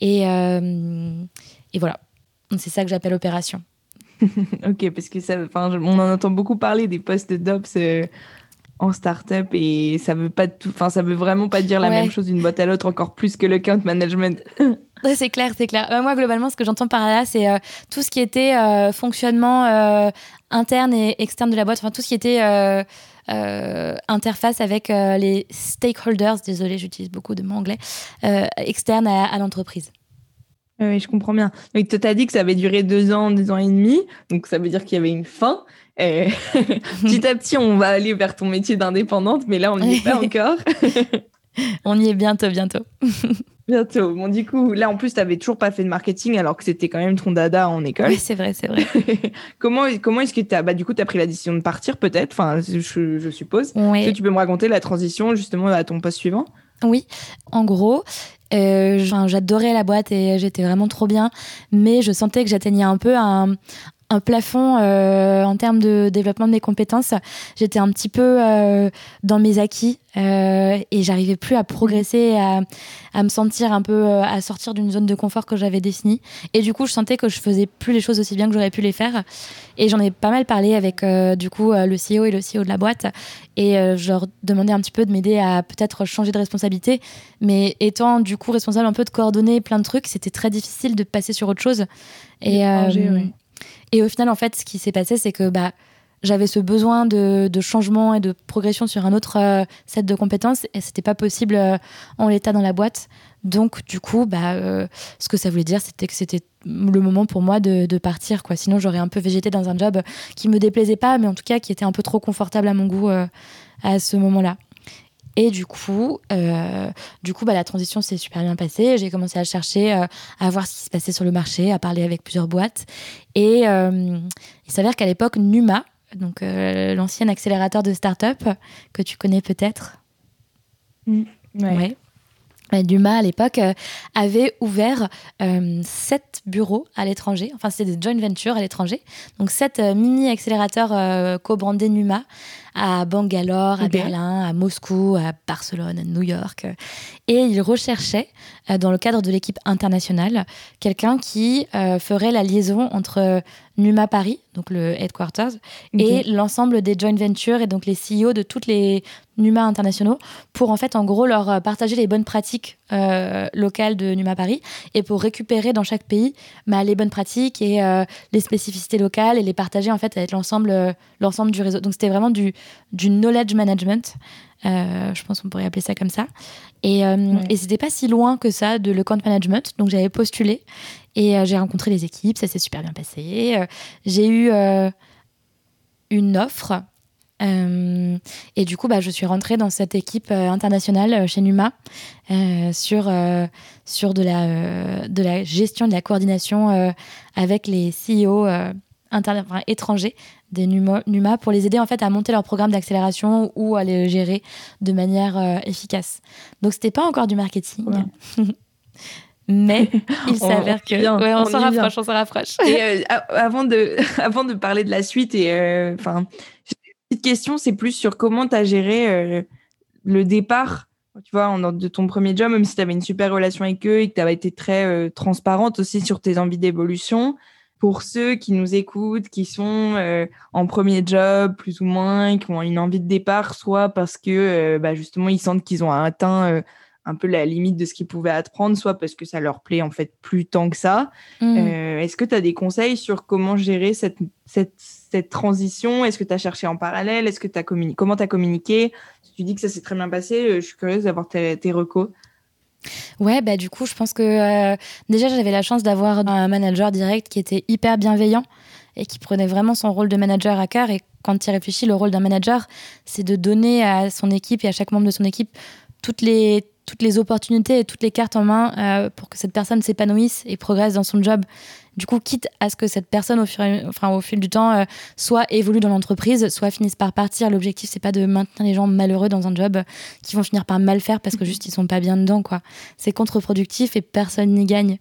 Et, euh, et voilà. C'est ça que j'appelle opération. Ok, parce que ça, on en entend beaucoup parler des postes d'ops en startup et ça veut pas tout, enfin ça veut vraiment pas dire la même chose d'une boîte à l'autre encore plus que le count management. c'est clair, c'est clair. Euh, moi globalement, ce que j'entends par là, c'est euh, tout ce qui était euh, fonctionnement interne et externe de la boîte, enfin tout ce qui était interface avec les stakeholders. Désolée, j'utilise beaucoup de mots anglais externes à, l'entreprise. Oui, je comprends bien. Donc, tu t'as dit que ça avait duré deux ans, deux ans et demi. Donc, ça veut dire qu'il y avait une fin. petit à petit, on va aller vers ton métier d'indépendante, mais là, on n'y est pas encore. on y est bientôt, bientôt. bientôt. Bon, du coup, là, en plus, tu n'avais toujours pas fait de marketing alors que c'était quand même ton dada en école. Oui, c'est vrai, c'est vrai. comment comment est-ce que tu as, bah, du coup, tu as pris la décision de partir peut-être, enfin, je, suppose. Est-ce que tu peux me raconter la transition justement à ton poste suivant? Oui, en gros, euh, j'adorais la boîte et j'étais vraiment trop bien, mais je sentais que j'atteignais un peu un, un plafond en termes de développement de mes compétences. J'étais un petit peu dans mes acquis et j'arrivais plus à progresser, à, à, me sentir un peu, à sortir d'une zone de confort que j'avais définie. Et du coup, je sentais que je faisais plus les choses aussi bien que j'aurais pu les faire. Et j'en ai pas mal parlé avec du coup le CEO et le CEO de la boîte. Et je leur demandais un petit peu de m'aider à peut-être changer de responsabilité. Mais étant du coup responsable un peu de coordonner plein de trucs, c'était très difficile de passer sur autre chose. Et, euh, et au final, en fait, ce qui s'est passé, c'est que bah, j'avais ce besoin de, changement et de progression sur un autre euh, set de compétences et c'était pas possible euh, en l'état dans la boîte. Donc, du coup, bah, ce que ça voulait dire, c'était que c'était le moment pour moi de, de partir. Quoi. Sinon, j'aurais un peu végété dans un job qui me déplaisait pas, mais en tout cas qui était un peu trop confortable à mon goût à ce moment-là. Et du coup, euh, du coup bah, la transition s'est super bien passée. J'ai commencé à chercher, euh, à voir ce qui se passait sur le marché, à parler avec plusieurs boîtes. Et euh, il s'avère qu'à l'époque, Numa, donc l'ancien accélérateur de start-up, que tu connais peut-être. Mmh. ouais. Numa à l'époque avait ouvert sept bureaux à l'étranger, enfin c'était des joint ventures à l'étranger, donc sept mini accélérateurs co-brandés Numa à Bangalore, à Berlin, à Moscou, à Barcelone, à New York. Et il recherchait, euh, dans le cadre de l'équipe internationale, quelqu'un qui euh, ferait la liaison entre Numa Paris, donc le headquarters, et l'ensemble des joint ventures et donc les CEO de toutes les Numa internationaux pour en fait en gros leur euh, partager les bonnes pratiques locales de Numa Paris et pour récupérer dans chaque pays bah, les bonnes pratiques et les spécificités locales et les partager en fait avec l'ensemble l'ensemble du réseau. Donc c'était vraiment du du knowledge management. Euh, je pense qu'on pourrait appeler ça comme ça. Et, euh, et c'était pas si loin que ça de le compte management. Donc j'avais postulé et euh, j'ai rencontré les équipes. Ça s'est super bien passé. j'ai eu une offre. et du coup, bah, je suis rentrée dans cette équipe internationale chez Numa sur, sur de, la, de la gestion, de la coordination avec les CEO étrangers des Numa, pour les aider en fait à monter leur programme d'accélération ou à les gérer de manière euh, efficace. Donc c'était pas encore du marketing. Mais il s'avère que ouais, on, s'en rapproche, on s'en rapproche. Et euh, avant de avant de parler de la suite et euh, petite question, c'est plus sur comment tu as géré le départ tu vois, de ton premier job, même si tu avais une super relation avec eux et que tu avais été très transparente aussi sur tes envies d'évolution pour ceux qui nous écoutent, qui sont euh, en premier job, plus ou moins, qui ont une envie de départ, soit parce que euh, bah, justement ils sentent qu'ils ont atteint euh, un peu la limite de ce qu'ils pouvaient apprendre, soit parce que ça leur plaît en fait plus tant que ça. Mmh. Est-ce que tu as des conseils sur comment gérer cette, cette, cette transition? Est-ce que tu as cherché en parallèle? Est-ce que tu as communiqué Comment tu as communiqué? Si tu dis que ça s'est très bien passé, je suis curieuse d'avoir tes, tes recos. Ouais, bah du coup, je pense que euh, déjà j'avais la chance d'avoir un manager direct qui était hyper bienveillant et qui prenait vraiment son rôle de manager à cœur. Et quand tu réfléchis, le rôle d'un manager, c'est de donner à son équipe et à chaque membre de son équipe toutes les toutes les opportunités et toutes les cartes en main euh, pour que cette personne s'épanouisse et progresse dans son job. Du coup, quitte à ce que cette personne, au, fur enfin, au fil du temps, euh, soit évolue dans l'entreprise, soit finisse par partir. L'objectif, c'est pas de maintenir les gens malheureux dans un job qui vont finir par mal faire parce que juste ils sont pas bien dedans. quoi. C'est contre-productif et personne n'y gagne.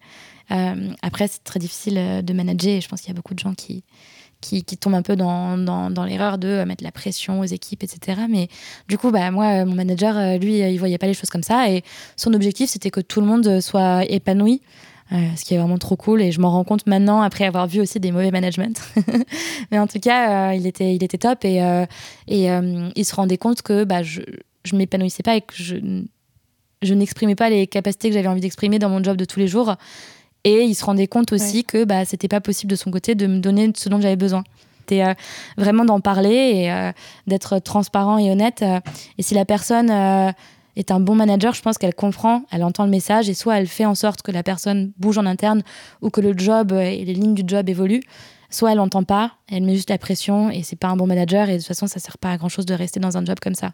Euh, après, c'est très difficile euh, de manager et je pense qu'il y a beaucoup de gens qui, qui, tombent un peu dans, l'erreur de mettre la pression aux équipes, etc. Mais du coup, bah, moi, mon manager, lui, il voyait pas les choses comme ça et son objectif, c'était que tout le monde soit épanoui. Euh, ce qui est vraiment trop cool et je m'en rends compte maintenant après avoir vu aussi des mauvais management. Mais en tout cas, euh, il, était, il était top et, euh, il se rendait compte que bah, je ne m'épanouissais pas et que je n'exprimais pas les capacités que j'avais envie d'exprimer dans mon job de tous les jours. Et il se rendait compte aussi que bah, c'était pas possible de son côté de me donner ce dont j'avais besoin. C'était vraiment d'en parler et d'être transparent et honnête. et si la personne est un bon manager, je pense qu'elle comprend, elle entend le message et soit elle fait en sorte que la personne bouge en interne ou que le job et les lignes du job évoluent, soit elle n'entend pas, elle met juste la pression et c'est pas un bon manager et de toute façon ça sert pas à grand chose de rester dans un job comme ça.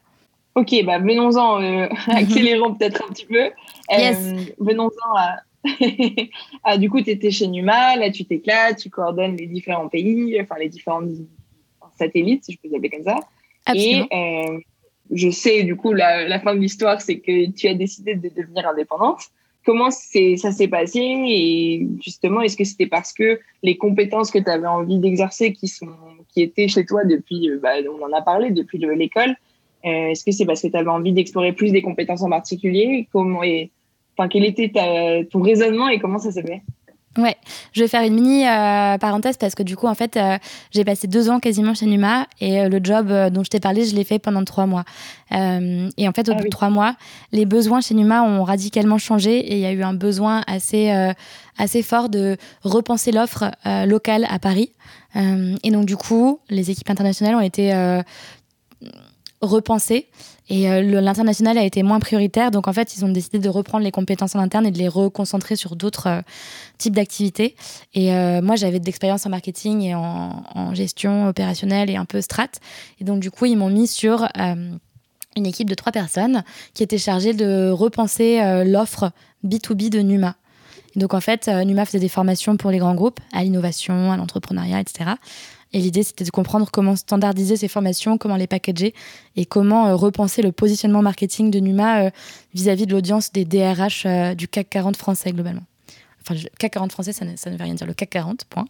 Ok, bah venons-en, euh, accélérons peut-être un petit peu. Euh, venons-en à, ah, du coup, tu étais chez Numa, là tu t'éclates, tu coordonnes les différents pays, enfin les différents satellites, si je peux les appeler comme ça. Absolument. Et euh, je sais, du coup, la, fin de l'histoire, c'est que tu as décidé de devenir indépendante. comment ça s'est passé? Et justement, est-ce que c'était parce que les compétences que tu avais envie d'exercer qui, sont, qui étaient chez toi depuis, bah, on en a parlé, depuis l'école, est-ce que c'est parce que tu avais envie d'explorer plus des compétences en particulier? Comment, et, enfin, Quel était ton raisonnement et comment ça s'est fait? Ouais, je vais faire une mini euh, parenthèse parce que du coup, en fait, euh, j'ai passé deux ans quasiment chez Numa et euh, le job dont je t'ai parlé, je l'ai fait pendant trois mois. et en fait, au ah bout de trois mois, les besoins chez Numa ont radicalement changé et il y a eu un besoin assez, assez fort de repenser l'offre locale à Paris. et donc, du coup, les équipes internationales ont été repensées. Et euh, l'international a été moins prioritaire. Donc, en fait, ils ont décidé de reprendre les compétences en interne et de les reconcentrer sur d'autres euh, types d'activités. Et euh, moi, j'avais de l'expérience en marketing et en, gestion opérationnelle et un peu strat. Et donc, du coup, ils m'ont mis sur une équipe de trois personnes qui était chargée de repenser l'offre B2B de Numa. donc, en fait, Numa faisait des formations pour les grands groupes à l'innovation, à l'entrepreneuriat, etc. Et l'idée, c'était de comprendre comment standardiser ces formations, comment les packager et comment euh, repenser le positionnement marketing de Numa euh, vis-à-vis de l'audience des DRH euh, du CAC 40 français globalement. Enfin, le CAC 40 français, ça ne, veut rien dire, le CAC 40, point.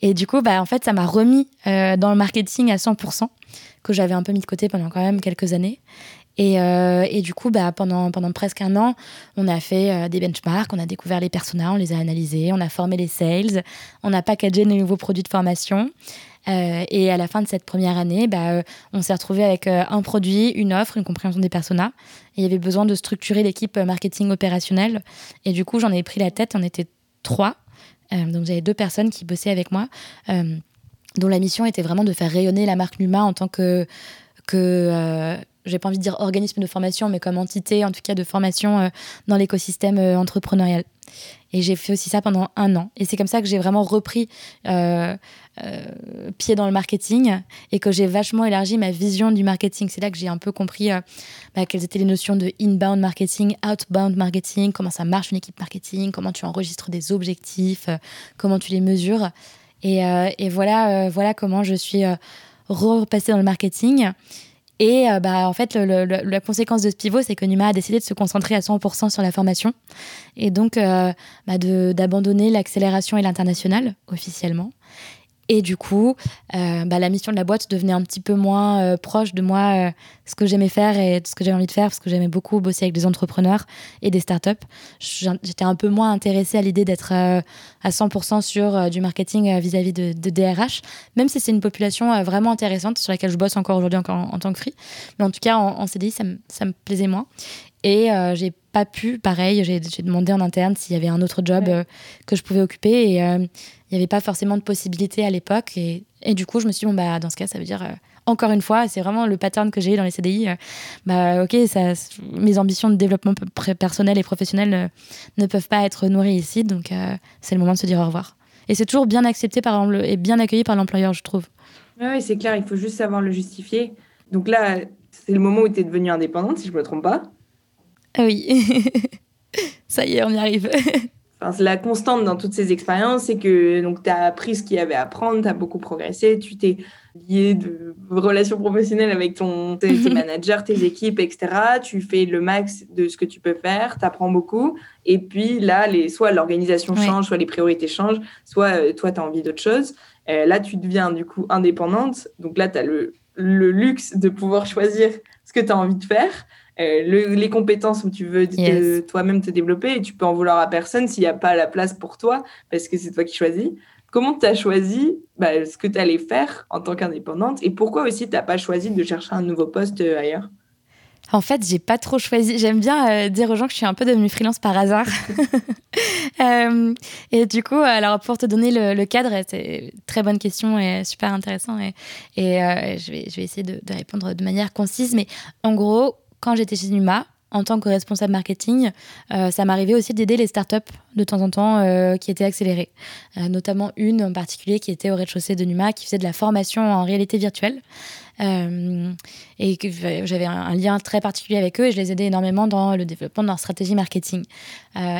et du coup, bah, en fait, ça m'a remis dans le marketing à 100%, que j'avais un peu mis de côté pendant quand même quelques années. Euh, et, du coup, bah, pendant, presque un an, on a fait euh, des benchmarks, on a découvert les personas, on les a analysés, on a formé les sales, on a packagé nos nouveaux produits de formation. Euh, et à la fin de cette première année, bah, on s'est retrouvé avec un produit, une offre, une compréhension des personas. Il y avait besoin de structurer l'équipe marketing opérationnelle. Et du coup, j'en ai pris la tête, on était trois. donc j'avais deux personnes qui bossaient avec moi, dont la mission était vraiment de faire rayonner la marque Numa en tant que j'ai pas envie de dire organisme de formation, mais comme entité, en tout cas, de formation euh, dans l'écosystème euh, entrepreneurial. Et j'ai fait aussi ça pendant un an. Et c'est comme ça que j'ai vraiment repris euh, pied dans le marketing et que j'ai vachement élargi ma vision du marketing. C'est là que j'ai un peu compris bah, quelles étaient les notions de inbound marketing, outbound marketing, comment ça marche une équipe marketing, comment tu enregistres des objectifs, comment tu les mesures. Et, et voilà, voilà comment je suis repassée dans le marketing. Et euh, bah, en fait, la conséquence de ce pivot, c'est que Numa a décidé de se concentrer à 100% sur la formation. Et donc euh, bah, d'abandonner l'accélération et l'international officiellement et du coup, euh, bah, la mission de la boîte devenait un petit peu moins euh, proche de moi, euh, ce que j'aimais faire et de ce que j'avais envie de faire, parce que j'aimais beaucoup bosser avec des entrepreneurs et des startups. J'étais un peu moins intéressée à l'idée d'être à 100% sur du marketing vis-à-vis de, DRH, même si c'est une population vraiment intéressante sur laquelle je bosse encore aujourd'hui en, en, tant que free. Mais en tout cas, en, CDI, ça me, ça me plaisait moins. Et j'ai pas pu, pareil, j'ai demandé en interne s'il y avait un autre job que je pouvais occuper. Et il n'y avait pas forcément de possibilités à l'époque. Et, et, du coup, je me suis dit, bon, bah, dans ce cas, ça veut dire, euh, encore une fois, c'est vraiment le pattern que j'ai dans les CDI. Euh, bah, ok, ça, mes ambitions de développement personnel et professionnel ne, peuvent pas être nourries ici. Donc, euh, c'est le moment de se dire au revoir. Et c'est toujours bien accepté par et bien accueilli par l'employeur, je trouve. Oui, c'est clair, il faut juste savoir le justifier. Donc là, c'est le moment où tu es devenue indépendante, si je ne me trompe pas. Ah oui. ça y est, on y arrive. la constante dans toutes ces expériences, c'est que tu as appris ce qu'il y avait à apprendre, tu as beaucoup progressé, tu t'es lié de relations professionnelles avec ton, tes, managers, tes équipes, etc. Tu fais le max de ce que tu peux faire, tu apprends beaucoup. Et puis là, les, soit l'organisation change, soit les priorités changent, soit euh, toi, tu as envie d'autre chose. Euh, là, tu deviens du coup indépendante. Donc là, tu as le, le luxe de pouvoir choisir ce que tu as envie de faire. Euh, les compétences où tu veux toi-même te développer et tu peux en vouloir à personne s'il n'y a pas la place pour toi parce que c'est toi qui choisis. Comment tu as choisi bah, ce que tu allais faire en tant qu'indépendante et pourquoi aussi tu n'as pas choisi de chercher un nouveau poste euh, ailleurs? En fait, j'ai pas trop choisi. J'aime bien euh, dire aux gens que je suis un peu devenue freelance par hasard. et du coup, alors pour te donner le, cadre, c'est une très bonne question et super intéressant. Et, je, vais, je vais essayer de, de, répondre de manière concise. Mais en gros, quand j'étais chez Numa, en tant que responsable marketing, euh, ça m'arrivait aussi d'aider les startups de temps en temps euh, qui étaient accélérées. Euh, notamment une en particulier qui était au rez-de-chaussée de Numa, qui faisait de la formation en réalité virtuelle. et j'avais un, lien très particulier avec eux et je les aidais énormément dans le développement de leur stratégie marketing.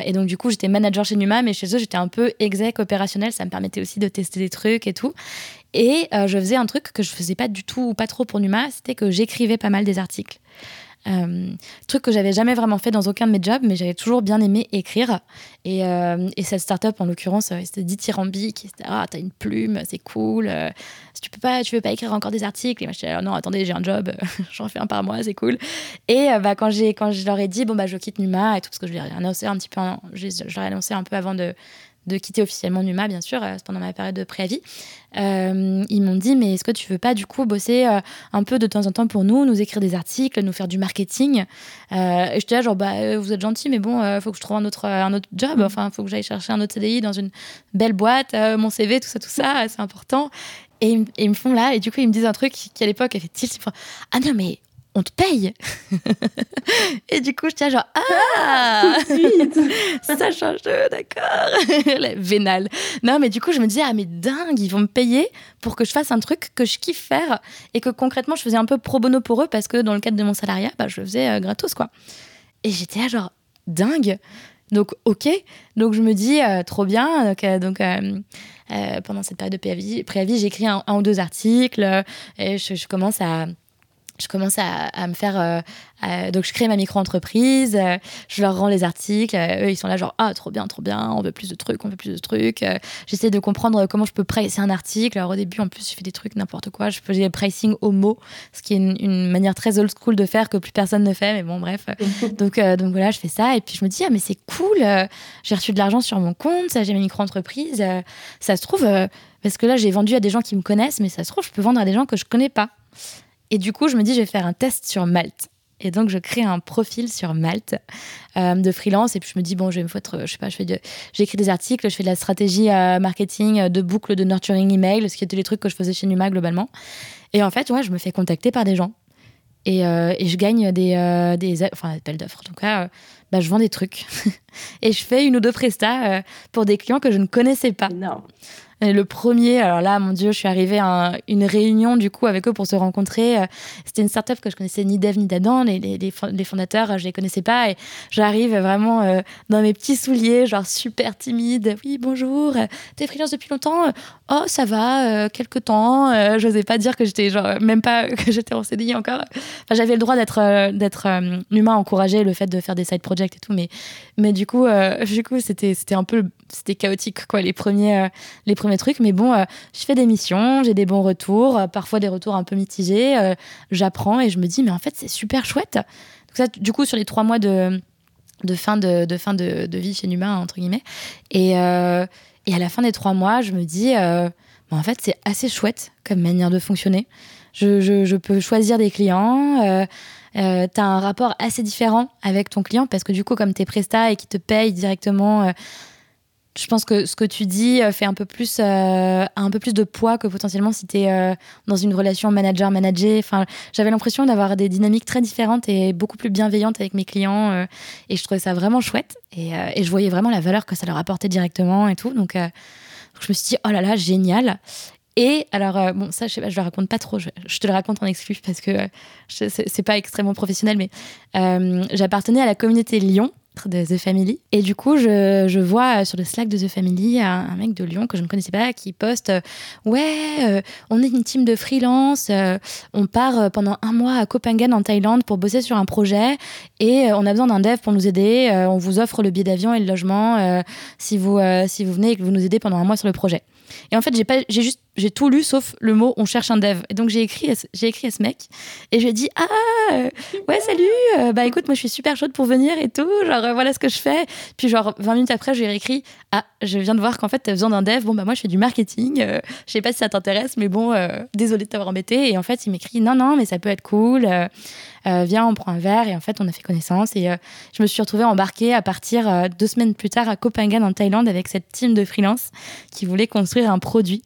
et donc, du coup, j'étais manager chez Numa, mais chez eux, j'étais un peu exec opérationnel. Ça me permettait aussi de tester des trucs et tout. Et je faisais un truc que je faisais pas du tout ou pas trop pour Numa, c'était que j'écrivais pas mal des articles. Truc que j'avais jamais vraiment fait dans aucun de mes jobs, mais j'avais toujours bien aimé écrire. Et, et cette startup, en l'occurrence, c'était dithyrambique, etc. Ah, t'as une plume, c'est cool. tu peux pas, tu veux pas écrire encore des articles. Et moi, j'étais non, attendez, j'ai un job, j'en fais un par mois, c'est cool. Et bah, quand, j'ai, quand je leur ai dit, bon, bah, je quitte Numa et tout, parce que je leur ai annoncé un petit peu, je leur ai annoncé un peu avant de de quitter officiellement Numa, bien sûr, euh, pendant ma période de préavis. Euh, ils m'ont dit, mais est-ce que tu veux pas du coup bosser euh, un peu de temps en temps pour nous, nous écrire des articles, nous faire du marketing? Et je disais, genre, bah, vous êtes gentil, mais bon, il faut que je trouve un autre, un autre job, enfin, il faut que j'aille chercher un autre CDI dans une belle boîte, mon CV, tout ça, tout ça, c'est important. Et, ils me font là, et du coup, ils me disent un truc qui à l'époque a fait tilt. Ah non, mais on te paye. et du coup, je tiens genre, ah, ça change d'accord. La vénale. Non, mais du coup, je me disais, ah, mais dingue, ils vont me payer pour que je fasse un truc que je kiffe faire et que concrètement, je faisais un peu pro bono pour eux parce que dans le cadre de mon salariat, bah, je le faisais euh, gratos, quoi. Et j'étais là, genre, dingue. Donc, ok. Donc, je me dis, euh, trop bien. Donc, euh, donc pendant cette période de préavis, j'écris un, un, ou deux articles et je commence à je commence à, me faire. Euh, donc, je crée ma micro-entreprise, euh, je leur rends les articles. Euh, eux, ils sont là, genre, ah, trop bien, trop bien, on veut plus de trucs, on veut plus de trucs. J'essaie de comprendre comment je peux pricer un article. Alors, au début, en plus, je fais des trucs n'importe quoi. Je faisais pricing au mot, ce qui est une, manière très old school de faire que plus personne ne fait. Mais bon, bref. donc, donc, voilà, je fais ça. Et puis, je me dis, ah, mais c'est cool, j'ai reçu de l'argent sur mon compte, j'ai ma micro-entreprise. ça se trouve, parce que là, j'ai vendu à des gens qui me connaissent, mais ça se trouve, je peux vendre à des gens que je connais pas. Et du coup, je me dis, je vais faire un test sur Malte. Et donc, je crée un profil sur Malte euh, de freelance. Et puis, je me dis, bon, je vais me foutre, je sais pas, je fais j'écris des articles, je fais de la stratégie euh, marketing, euh, de boucle de nurturing email, ce qui étaient les trucs que je faisais chez Numa globalement. Et en fait, ouais, je me fais contacter par des gens. Et, et je gagne des, des, enfin, appels d'offres. En tout cas, bah, je vends des trucs. et je fais une ou deux prestats pour des clients que je ne connaissais pas. Non. Le premier, alors là, mon Dieu, je suis arrivée à une réunion du coup avec eux pour se rencontrer. Euh, c'était une startup que je connaissais ni d'Eve ni d'Adam. Les, les, fondateurs, je les connaissais pas. Et j'arrive vraiment euh, dans mes petits souliers, genre super timide. Oui, bonjour. T'es freelance depuis longtemps? Oh, ça va, euh, quelques temps. Je n'osais pas dire que j'étais, genre, même pas que j'étais en CDI encore. Enfin, j'avais le droit d'être, d'être humain, encouragé le fait de faire des side projects et tout. Mais, mais du coup, du coup, c'était, c'était un peu, c'était chaotique, quoi, les premiers, les premiers trucs. Mais bon, euh, je fais des missions, j'ai des bons retours, euh, parfois des retours un peu mitigés. Euh, j'apprends et je me dis, mais en fait, c'est super chouette. Donc ça, du coup, sur les trois mois de, de fin, de, de fin de, de, vie chez Numa, entre guillemets. Et, et à la fin des trois mois, je me dis, bah, en fait, c'est assez chouette comme manière de fonctionner. Je, peux choisir des clients. Euh, euh, tu as un rapport assez différent avec ton client parce que du coup, comme tu es presta et qui te paye directement, je pense que ce que tu dis euh, fait un peu plus, euh, un peu plus de poids que potentiellement si tu es euh, dans une relation manager-manager. Enfin, j'avais l'impression d'avoir des dynamiques très différentes et beaucoup plus bienveillantes avec mes clients. et je trouvais ça vraiment chouette. Et, je voyais vraiment la valeur que ça leur apportait directement et tout. Donc, je me suis dit, oh là là, génial. Et alors, bon, ça, je sais pas, je le raconte pas trop, je, te le raconte en exclu parce que c'est pas extrêmement professionnel, mais j'appartenais à la communauté Lyon de The Family. Et du coup, je, je vois sur le Slack de The Family un, mec de Lyon que je ne connaissais pas qui poste Ouais, euh, on est une team de freelance, euh, on part euh, pendant un mois à Copenhague en Thaïlande pour bosser sur un projet et on a besoin d'un dev pour nous aider. on vous offre le billet d'avion et le logement si, vous, si vous venez et que vous nous aidez pendant un mois sur le projet. Et en fait, j'ai pas, j'ai juste, j'ai tout lu sauf le mot on cherche un dev. Et donc j'ai écrit, j'ai écrit à ce mec et je lui ai dit ah ouais salut, euh, bah écoute moi je suis super chaude pour venir et tout, genre euh, voilà ce que je fais. Puis genre 20 minutes après, je lui ai écrit ah je viens de voir qu'en fait t'as besoin d'un dev. Bon bah moi je fais du marketing, euh, je sais pas si ça t'intéresse, mais bon désolé de t'avoir embêté. Et en fait il m'écrit non non mais ça peut être cool. Viens, on prend un verre et en fait on a fait connaissance et je me suis retrouvée embarquée à partir deux semaines plus tard à Copenhague en Thaïlande avec cette team de freelance qui voulait construire un produit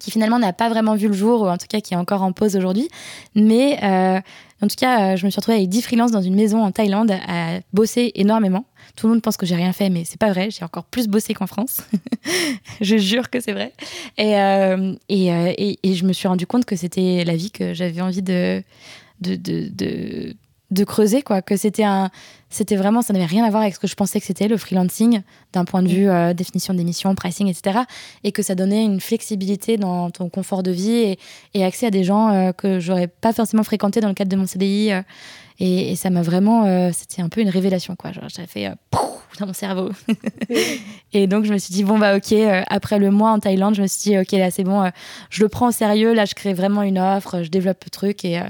qui finalement n'a pas vraiment vu le jour, ou en tout cas qui est encore en pause aujourd'hui. Mais euh, en tout cas, euh, je me suis retrouvée avec 10 freelances dans une maison en Thaïlande à bosser énormément. Tout le monde pense que j'ai rien fait, mais c'est pas vrai. J'ai encore plus bossé qu'en France. je jure que c'est vrai. Et, euh, et, et, et, je me suis rendu compte que c'était la vie que j'avais envie de, de, de, de de creuser quoi que c'était un c'était vraiment ça n'avait rien à voir avec ce que je pensais que c'était le freelancing d'un point de vue mm. euh, définition d'émission pricing etc et que ça donnait une flexibilité dans ton confort de vie et, accès à des gens euh, que j'aurais pas forcément fréquenté dans le cadre de mon CDI euh, Et, ça m'a vraiment, c'était un peu une révélation, quoi. Genre, ça fait dans mon cerveau. et donc, je me suis dit, bon, bah, ok, après le mois en Thaïlande, je me suis dit, ok, là, c'est bon, je le prends au sérieux, là, je crée vraiment une offre, je développe le truc et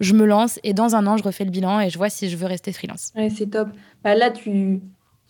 je me lance. Et dans un an, je refais le bilan et je vois si je veux rester freelance. Ouais, c'est top. Bah, là, tu,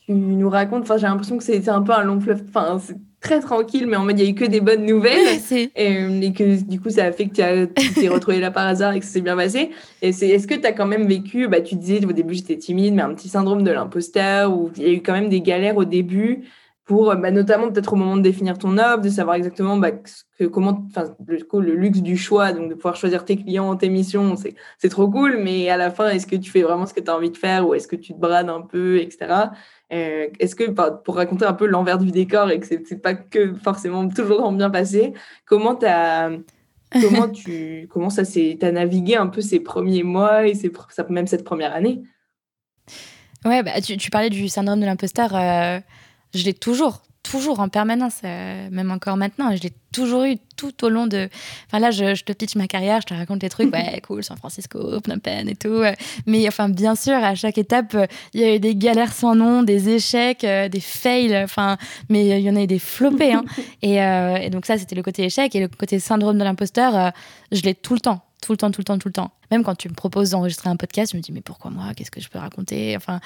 tu nous racontes, enfin, j'ai l'impression que c'est un peu un long fleuve, enfin, très tranquille, mais en mode, il n'y a eu que des bonnes nouvelles. et, et, que du coup, ça a fait que tu t'es retrouvé là par hasard et que ça s'est bien passé. Et c'est, est-ce que tu as quand même vécu, bah, tu disais au début, j'étais timide, mais un petit syndrome de l'imposteur, où il y a eu quand même des galères au début pour bah, notamment peut-être au moment de définir ton offre, de savoir exactement bah, que, comment, enfin, le, le, luxe du choix, donc de pouvoir choisir tes clients, tes missions, c'est, c'est trop cool, mais à la fin, est-ce que tu fais vraiment ce que tu as envie de faire ou est-ce que tu te brades un peu, etc. Euh, est-ce que, pour raconter un peu l'envers du décor et que c'est, pas que forcément toujours bien passé, comment as, comment tu, comment ça s'est, t'as navigué un peu ces premiers mois et ces, même cette première année? Ouais, bah, tu, tu, parlais du syndrome de l'imposteur. Euh, je l'ai toujours, toujours en permanence, euh, même encore maintenant. Je l'ai toujours eu tout au long de. Enfin là, je, te pitch ma carrière, je te raconte les trucs, ouais, cool, San Francisco, Phnom Penh et tout. Euh. Mais enfin, bien sûr, à chaque étape, euh, il y a eu des galères sans nom, des échecs, des fails. Enfin, mais il y en a eu des flopés. Hein. Et, et, donc ça, c'était le côté échec et le côté syndrome de l'imposteur. je l'ai tout le temps tout le temps, tout le temps, tout le temps. Même quand tu me proposes d'enregistrer un podcast, je me dis mais pourquoi moi? Qu'est-ce que je peux raconter? Enfin,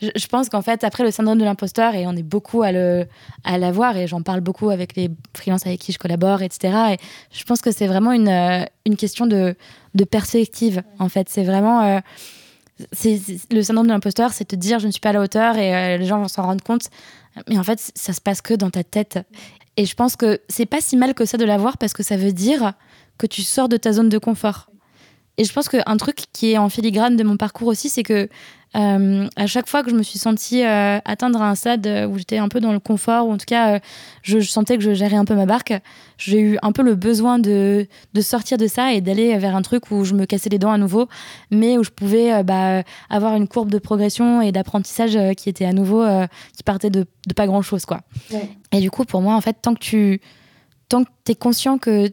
je, pense qu'en fait après le syndrome de l'imposteur et on est beaucoup à le à l'avoir et j'en parle beaucoup avec les freelances avec qui je collabore, etc. Et je pense que c'est vraiment une euh, une question de de perspective. En fait, c'est vraiment euh, c'est le syndrome de l'imposteur, c'est te dire je ne suis pas à la hauteur et euh, les gens vont s'en rendre compte. Mais en fait, ça se passe que dans ta tête. Et je pense que c'est pas si mal que ça de l'avoir parce que ça veut dire que tu sors de ta zone de confort. Et je pense qu'un truc qui est en filigrane de mon parcours aussi, c'est que euh, à chaque fois que je me suis sentie euh, atteindre un stade où j'étais un peu dans le confort, ou en tout cas euh, je, sentais que je gérais un peu ma barque, j'ai eu un peu le besoin de, de sortir de ça et d'aller vers un truc où je me cassais les dents à nouveau, mais où je pouvais bah, avoir une courbe de progression et d'apprentissage qui était à nouveau, qui partait de, de pas grand chose. quoi. Et du coup, pour moi, en fait, tant que tu tant que es conscient que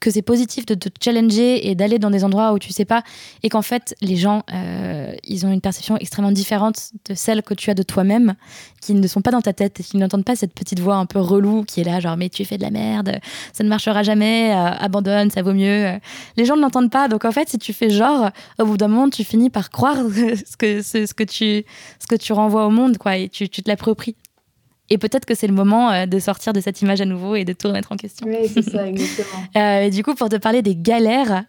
que c'est positif de te challenger et d'aller dans des endroits où tu sais pas et qu'en fait les gens euh, ils ont une perception extrêmement différente de celle que tu as de toi-même qui ne sont pas dans ta tête et qui n'entendent pas cette petite voix un peu relou qui est là genre mais tu fais de la merde ça ne marchera jamais euh, abandonne ça vaut mieux. Les gens ne l'entendent pas. Donc en fait si tu fais genre au bout d'un moment tu finis par croire ce que ce, que tu ce que tu renvoies au monde quoi et tu, tu te l'appropries et peut-être que c'est le moment euh, de sortir de cette image à nouveau et de tout remettre en question. Oui, c'est ça, exactement. euh, et du coup, pour te parler des galères,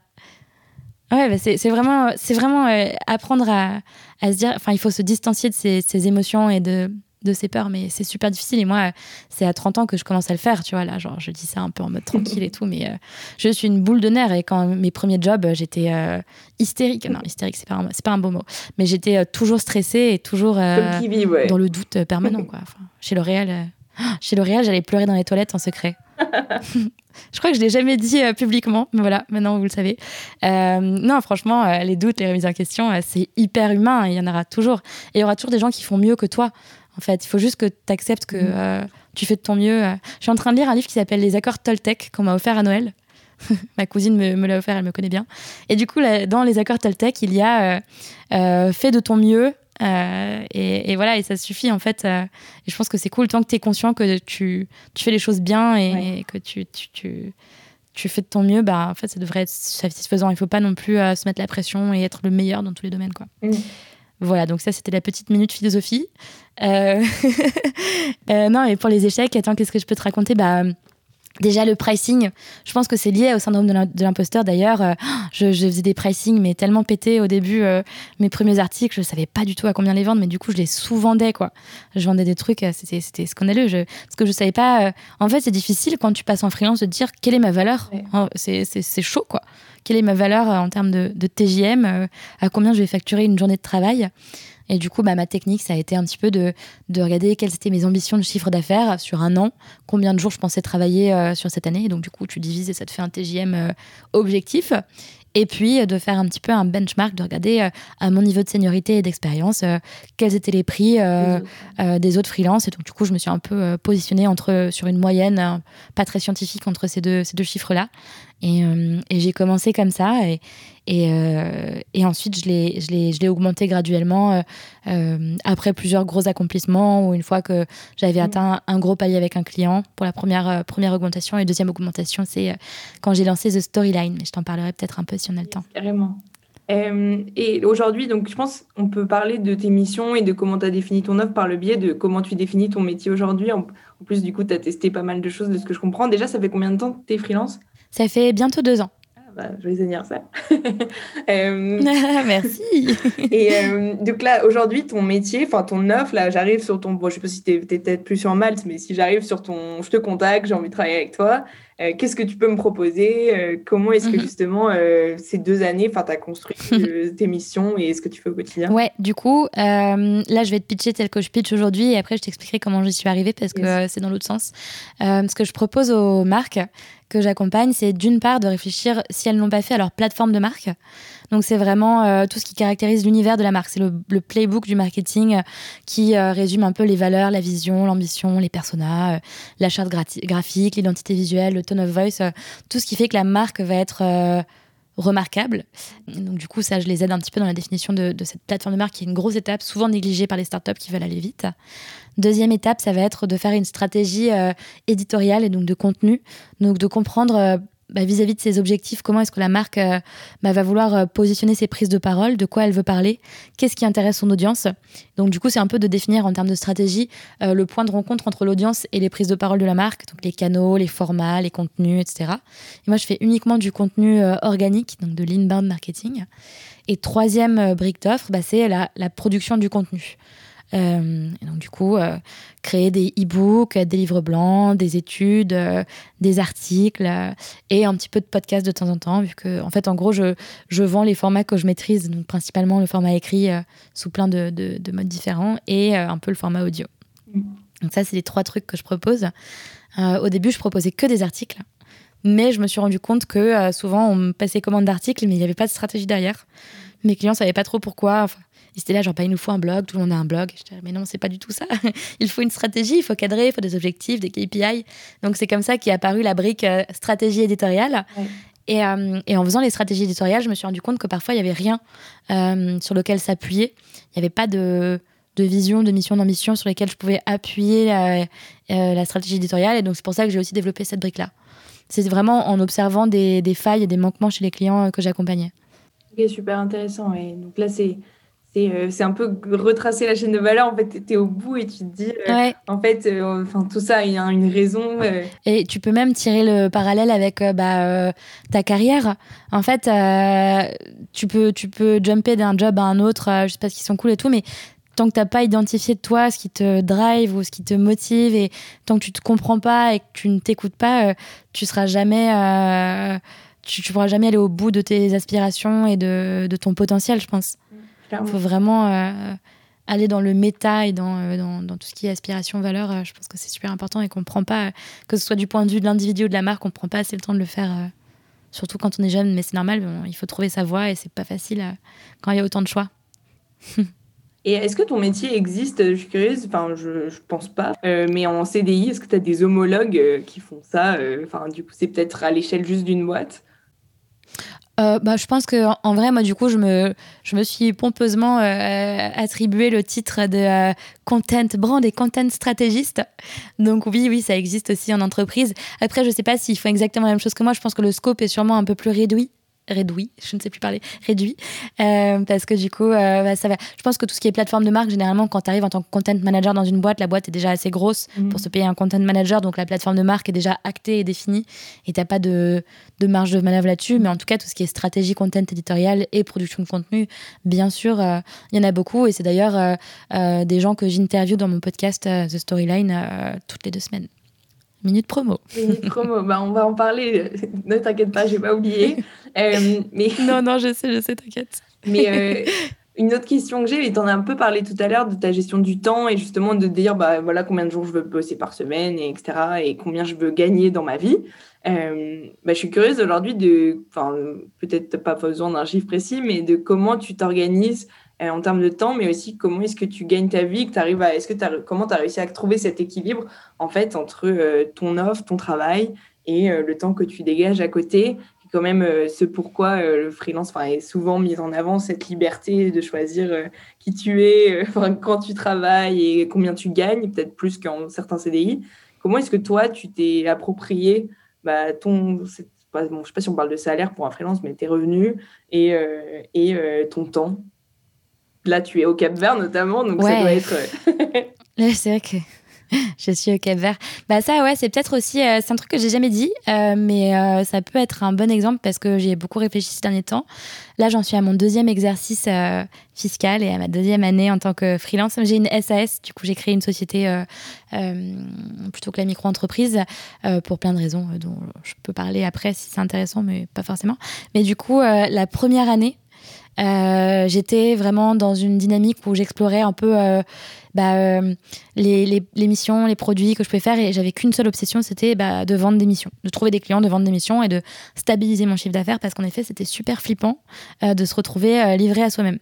ouais, bah c'est vraiment, vraiment euh, apprendre à, à, se dire, enfin, il faut se distancier de ses, ses émotions et de, de ses peurs, mais c'est super difficile. Et moi, c'est à 30 ans que je commence à le faire, tu vois. Là, genre, je dis ça un peu en mode tranquille et tout, mais euh, je suis une boule de nerfs. Et quand mes premiers jobs, j'étais euh, hystérique. Non, hystérique, c'est pas, un, pas un beau mot. Mais j'étais euh, toujours stressée et toujours dans le doute permanent, quoi. Enfin, chez L'Oréal, chez L'Oréal, j'allais pleurer dans les toilettes en secret. je crois que je l'ai jamais dit publiquement, mais voilà, maintenant vous le savez. non, franchement, les doutes, les remises en question, c'est hyper humain. Il y en aura toujours. Et il y aura toujours des gens qui font mieux que toi. En fait, il faut juste que tu acceptes que mm. euh, tu fais de ton mieux. Je suis en train de lire un livre qui s'appelle Les accords Toltec qu'on m'a offert à Noël. Ma cousine me, l'a offert, elle me connaît bien. Et du coup, dans les accords Toltec, il y a euh, euh, fais de ton mieux. Et, voilà, et ça suffit en fait. et je pense que c'est cool tant que tu es conscient que tu, fais les choses bien et, que tu, tu, fais de ton mieux, bah, en fait, ça devrait être satisfaisant. Il faut pas non plus se mettre la pression et être le meilleur dans tous les domaines. Quoi. Mm. Voilà, donc ça, c'était la petite minute philosophie. Euh, euh... non, et pour les échecs, attends, qu'est-ce que je peux te raconter? Bah, Déjà, le pricing, je pense que c'est lié au syndrome de l'imposteur. D'ailleurs, euh, je, faisais des pricing, mais tellement pété au début. Euh, mes premiers articles, je savais pas du tout à combien les vendre, mais du coup, je les sous-vendais, quoi. Je vendais des trucs, c'était scandaleux. Je, parce que je savais pas. en fait, c'est difficile quand tu passes en freelance de dire quelle est ma valeur. C'est chaud, quoi quelle est ma valeur euh, en termes de, TJM, euh, à combien je vais facturer une journée de travail. Et du coup, bah, ma technique, ça a été un petit peu de, regarder quelles étaient mes ambitions de chiffre d'affaires sur un an, combien de jours je pensais travailler euh, sur cette année. Et donc, du coup, tu divises et ça te fait un TJM objectif. Et puis, de faire un petit peu un benchmark, de regarder à mon niveau de seniorité et d'expérience quels étaient les prix des autres freelances. Et donc, du coup, je me suis un peu positionnée entre, sur une moyenne pas très scientifique entre ces deux, ces deux chiffres-là. Et, et j'ai commencé comme ça. Et, et, et ensuite, je l'ai augmenté graduellement après plusieurs gros accomplissements ou une fois que j'avais mmh. atteint un gros palier avec un client pour la première, première augmentation. Et deuxième augmentation, c'est quand j'ai lancé The Storyline. Mais je t'en parlerai peut-être un peu si on a le temps. Carrément. Euh, et aujourd'hui, donc, je pense qu'on peut parler de tes missions et de comment tu as défini ton offre par le biais de comment tu définis ton métier aujourd'hui. En, plus, du coup, tu as testé pas mal de choses de ce que je comprends. Déjà, ça fait combien de temps que tu es freelance? Ça fait bientôt deux ans. Ah bah, joyeux anniversaire. euh, Merci. et euh, donc là, aujourd'hui, ton métier, enfin ton offre, là, j'arrive sur ton. Bon, je sais pas si tu es, peut-être plus sur Malte, mais si j'arrive sur ton. Je te contacte, j'ai envie de travailler avec toi. Euh, qu'est-ce que tu peux me proposer euh, Comment est-ce que mhm. justement ces deux années, tu as construit tes missions et ce que tu fais au quotidien? Ouais, du coup, là, je vais te pitcher tel que je pitch aujourd'hui et après, je t'expliquerai comment j'y suis arrivée parce que c'est dans l'autre sens. ce que je propose aux marques que j'accompagne, c'est d'une part de réfléchir, si elles ne l'ont pas fait, à leur plateforme de marque. Donc c'est vraiment euh, tout ce qui caractérise l'univers de la marque. C'est le, playbook du marketing euh, qui euh, résume un peu les valeurs, la vision, l'ambition, les personas, la charte graphique, l'identité visuelle, le tone of voice, tout ce qui fait que la marque va être remarquable. donc du coup, ça, je les aide un petit peu dans la définition de, de, cette plateforme de marque qui est une grosse étape, souvent négligée par les startups qui veulent aller vite. Deuxième étape, ça va être de faire une stratégie éditoriale et donc de contenu, donc de comprendre bah, vis-à-vis de ses objectifs, comment est-ce que la marque euh, bah, va vouloir euh, positionner ses prises de parole, de quoi elle veut parler, qu'est-ce qui intéresse son audience. Donc du coup, c'est un peu de définir en termes de stratégie euh, le point de rencontre entre l'audience et les prises de parole de la marque, donc les canaux, les formats, les contenus, etc. Et moi, je fais uniquement du contenu organique, donc de l'inbound marketing. Et troisième brique d'offre, bah, c'est la, la production du contenu. Euh, et donc, du coup, euh, créer des e-books, des livres blancs, des études, euh, des articles et un petit peu de podcast de temps en temps, vu que, en fait, en gros, je, je vends les formats que je maîtrise, donc principalement le format écrit sous plein de, de, modes différents et un peu le format audio. Mm. Donc, ça, c'est les trois trucs que je propose. au début, je proposais que des articles. Mais je me suis rendu compte que souvent, on me passait commande d'articles, mais il n'y avait pas de stratégie derrière. Mes clients ne savaient pas trop pourquoi. Enfin, ils étaient là, genre, pas il nous faut un blog, tout le monde a un blog. Je disais, mais non, c'est pas du tout ça. il faut une stratégie, il faut cadrer, il faut des objectifs, des KPI. Donc c'est comme ça qu'est apparue la brique euh, stratégie éditoriale. Et, euh, et, en faisant les stratégies éditoriales, je me suis rendu compte que parfois, il n'y avait rien euh, sur lequel s'appuyer. Il n'y avait pas de, de, vision, de mission, d'ambition sur lesquelles je pouvais appuyer la, la stratégie éditoriale. Et donc, c'est pour ça que j'ai aussi développé cette brique-là. C'est vraiment en observant des, des, failles et des manquements chez les clients que j'accompagnais. Ok, super intéressant. Et donc là, c'est c'est un peu retracer la chaîne de valeur. En fait, tu es au bout et tu te dis, euh, en fait, euh, enfin tout ça, il y a une raison. Et tu peux même tirer le parallèle avec bah, ta carrière. En fait, tu, peux, tu peux jumper d'un job à un autre, je sais pas qu'ils sont cool et tout, mais tant que tu n'as pas identifié de toi ce qui te drive ou ce qui te motive, et tant que tu te comprends pas et que tu ne t'écoutes pas, tu seras jamais. tu, tu pourras jamais aller au bout de tes aspirations et de, de ton potentiel, je pense. Il faut vraiment euh, aller dans le méta et dans, euh, dans, dans, tout ce qui est aspiration, valeur. Euh, je pense que c'est super important et qu'on ne prend pas, que ce soit du point de vue de l'individu ou de la marque, on ne prend pas assez le temps de le faire, surtout quand on est jeune. Mais c'est normal, il faut trouver sa voie et c'est pas facile quand il y a autant de choix. Et est-ce que ton métier existe? Je suis curieuse, enfin, je, ne pense pas. mais en CDI, est-ce que tu as des homologues qui font ça? Enfin, du coup, c'est peut-être à l'échelle juste d'une boîte? Euh, bah, je pense que en vrai, moi, du coup, je me, je me suis pompeusement euh, attribué le titre de euh, content brand et content stratégiste. Donc oui, oui, ça existe aussi en entreprise. Après, je sais pas s'ils font exactement la même chose que moi. Je pense que le scope est sûrement un peu plus réduit réduit, je ne sais plus parler, réduit, euh, parce que du coup, euh, bah, ça va. Je pense que tout ce qui est plateforme de marque, généralement, quand tu arrives en tant que content manager dans une boîte, la boîte est déjà assez grosse mhm. pour se payer un content manager, donc la plateforme de marque est déjà actée et définie, et t'as pas de, de, marge de manœuvre là-dessus. Mais en tout cas, tout ce qui est stratégie content éditoriale et production de contenu, bien sûr, euh, il y en a beaucoup, et c'est d'ailleurs des gens que j'interviewe dans mon podcast The Storyline toutes les deux semaines. Minute promo. Minute promo, bah, on va en parler. ne t'inquiète pas, j'ai pas oublié. Euh, mais... Non, non, je sais, je sais, t'inquiète. Mais euh, une autre question que j'ai, et tu en as un peu parlé tout à l'heure de ta gestion du temps et justement de dire bah, voilà combien de jours je veux bosser par semaine, et etc. et combien je veux gagner dans ma vie. Euh, bah, je suis curieuse aujourd'hui de, enfin, peut-être pas besoin d'un chiffre précis, mais de comment tu t'organises en termes de temps, mais aussi comment est-ce que tu gagnes ta vie, que à, est-ce que comment tu as réussi à trouver cet équilibre en fait entre euh, ton offre, ton travail et le temps que tu dégages à côté quand même ce pourquoi le freelance est souvent mis en avant, cette liberté de choisir qui tu es, quand tu travailles et combien tu gagnes, peut-être plus qu'en certains CDI. Comment est-ce que toi, tu t'es approprié bah, ton, bon, je ne sais pas si on parle de salaire pour un freelance, mais tes revenus et, euh, et euh, ton temps? Là, tu es au Cap Vert notamment, donc ça doit être. Euh, c'est vrai que je suis au Cap Vert. Bah ça, ouais, c'est peut-être aussi, euh, c'est un truc que j'ai jamais dit, euh, mais euh, ça peut être un bon exemple parce que j'ai beaucoup réfléchi ces derniers temps. Là, j'en suis à mon deuxième exercice fiscal et à ma deuxième année en tant que freelance. J'ai une SAS, du coup, j'ai créé une société plutôt que la micro-entreprise pour plein de raisons dont je peux parler après si c'est intéressant, mais pas forcément. Mais du coup, la première année, j'étais vraiment dans une dynamique où j'explorais un peu bah, euh, les, les, missions, les produits que je pouvais faire. Et j'avais qu'une seule obsession, c'était bah, de vendre des missions, de trouver des clients, de vendre des missions et de stabiliser mon chiffre d'affaires parce qu'en effet, c'était super flippant euh, de se retrouver euh, livré à soi-même.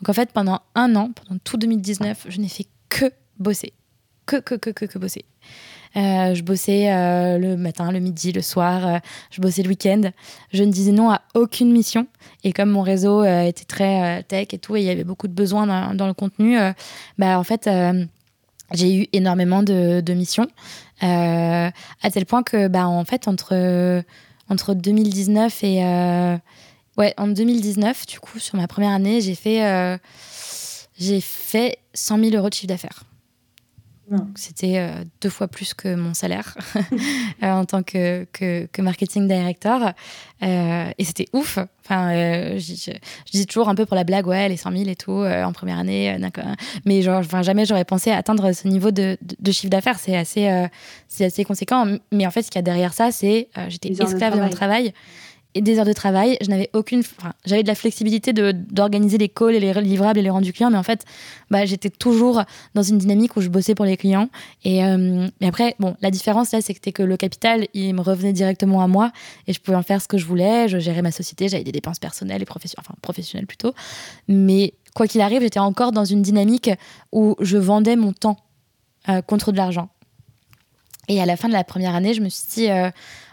Donc en fait, pendant un an, pendant tout 2019, je n'ai fait que bosser. Que, que, que, que, que bosser. Euh, je bossais euh, le matin, le midi, le soir. Euh, je bossais le week-end. Je ne disais non à aucune mission. Et comme mon réseau était très tech et tout, et il y avait beaucoup de besoins dans, le contenu, bah, en fait, j'ai eu énormément de, missions. à tel point que, bah, en fait, entre, entre 2019 et. ouais, en 2019, du coup, sur ma première année, j'ai fait, j'ai fait 100 000 euros de chiffre d'affaires. C'était euh, deux fois plus que mon salaire euh, en tant que, que, marketing director. Euh, et c'était ouf. Enfin, je, dis toujours un peu pour la blague, ouais, les 100 000 et tout en première année. mais genre, enfin, jamais j'aurais pensé atteindre ce niveau de, de, chiffre d'affaires. C'est assez, c'est assez conséquent. Mais en fait, ce qu'il y a derrière ça, c'est j'étais esclave de, mon travail et des heures de travail. Je n'avais aucune. J'avais de la flexibilité d'organiser les calls et les livrables et les rendus clients, mais en fait, bah, j'étais toujours dans une dynamique où je bossais pour les clients. Et, euh, après, bon, la différence là, c'était que le capital, il me revenait directement à moi et je pouvais en faire ce que je voulais. Je gérais ma société, j'avais des dépenses personnelles et professionnelles, enfin professionnelles plutôt. Mais quoi qu'il arrive, j'étais encore dans une dynamique où je vendais mon temps euh, contre de l'argent. Et à la fin de la première année, je me suis dit, euh,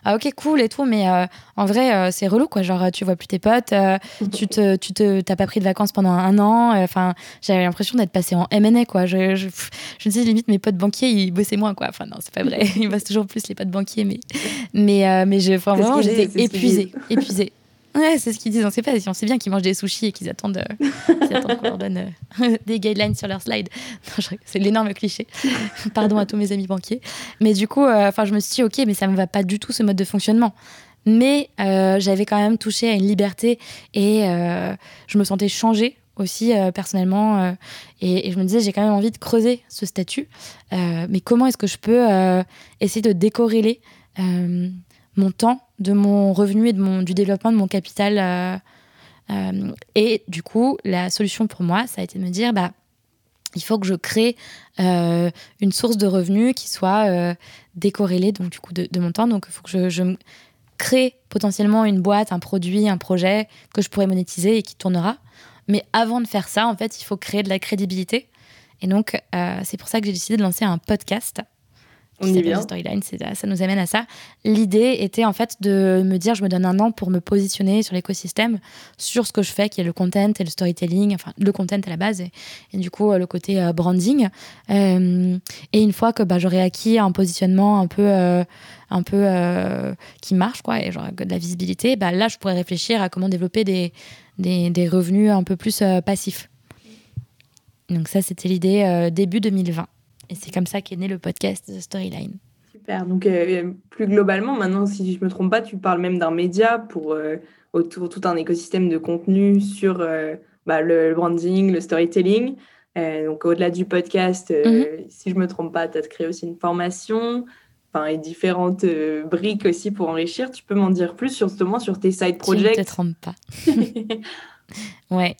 ah ok, cool et tout, mais euh, en vrai, euh, c'est relou, quoi. Genre, tu vois plus tes potes, tu te, tu te, t'as pas pris de vacances pendant un an. Enfin, j'avais l'impression d'être passé en MNA, quoi. Je, je, je, me dis, limite, mes potes banquiers, ils bossaient moins, quoi. Enfin, non, c'est pas vrai. Ils bossent toujours plus, les potes banquiers, mais, mais, mais je, vraiment, j'étais épuisée, épuisée. Ouais, c'est ce qu'ils disent. On sait pas. On sait bien qu'ils mangent des sushis et qu'ils attendent, euh, qu'on leur donne euh, des guidelines sur leur slide. C'est l'énorme cliché. Pardon à tous mes amis banquiers. Mais du coup, euh, enfin, je me suis dit, ok, mais ça me va pas du tout ce mode de fonctionnement. Mais j'avais quand même touché à une liberté et je me sentais changée aussi personnellement. Et, et, je me disais, j'ai quand même envie de creuser ce statut. mais comment est-ce que je peux essayer de décorréler mon temps de mon revenu et de mon, du développement de mon capital. Euh, euh, et du coup, la solution pour moi, ça a été de me dire, bah, il faut que je crée euh, une source de revenus qui soit décorrélée donc, du coup, de, mon temps. Donc, il faut que je, je crée potentiellement une boîte, un produit, un projet que je pourrais monétiser et qui tournera. Mais avant de faire ça, en fait, il faut créer de la crédibilité. Et donc, c'est pour ça que j'ai décidé de lancer un podcast on y vient. Storyline, ça nous amène à ça. L'idée était en fait de me dire, je me donne un an pour me positionner sur l'écosystème, sur ce que je fais, qui est le content et le storytelling, enfin le content à la base, et, du coup le côté euh, branding. Euh, et une fois que bah, j'aurai acquis un positionnement un peu, euh, un peu qui marche, quoi, et genre de la visibilité, bah, là je pourrais réfléchir à comment développer des, des, des revenus un peu plus passifs. Donc ça, c'était l'idée début 2020. Et c'est comme ça qu'est né le podcast The Storyline. Super. Donc, euh, plus globalement, maintenant, si je ne me trompe pas, tu parles même d'un média pour euh, autour tout un écosystème de contenu sur euh, bah, le, branding, le storytelling. donc, au-delà du podcast, mhm. si je ne me trompe pas, tu as créé aussi une formation et différentes briques aussi pour enrichir. Tu peux m'en dire plus sur, justement sur tes side projects Tu ne te trompes pas. ouais.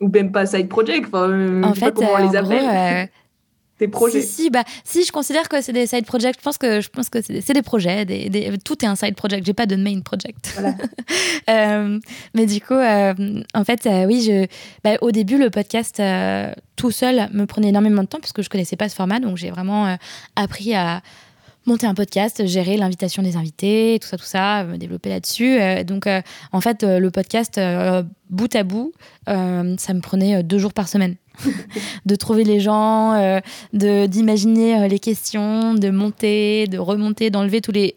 Ou même pas side projects. Enfin, en fait, comment on les appelle tes projets si, si, bah, si, je considère que c'est des side projects. Je pense que, je pense que c'est des, projets. Des, tout est un side project. J'ai pas de main project. Voilà. euh, mais du coup, euh, en fait, euh, oui, je, bah, au début, le podcast tout seul me prenait énormément de temps parce que je connaissais pas ce format. Donc, j'ai vraiment appris à monter un podcast, gérer l'invitation des invités, tout ça, tout ça, me développer là-dessus. donc, en fait, le podcast, bout à bout, ça me prenait deux jours par semaine. de trouver les gens, d'imaginer les questions, de monter, de remonter, d'enlever tous les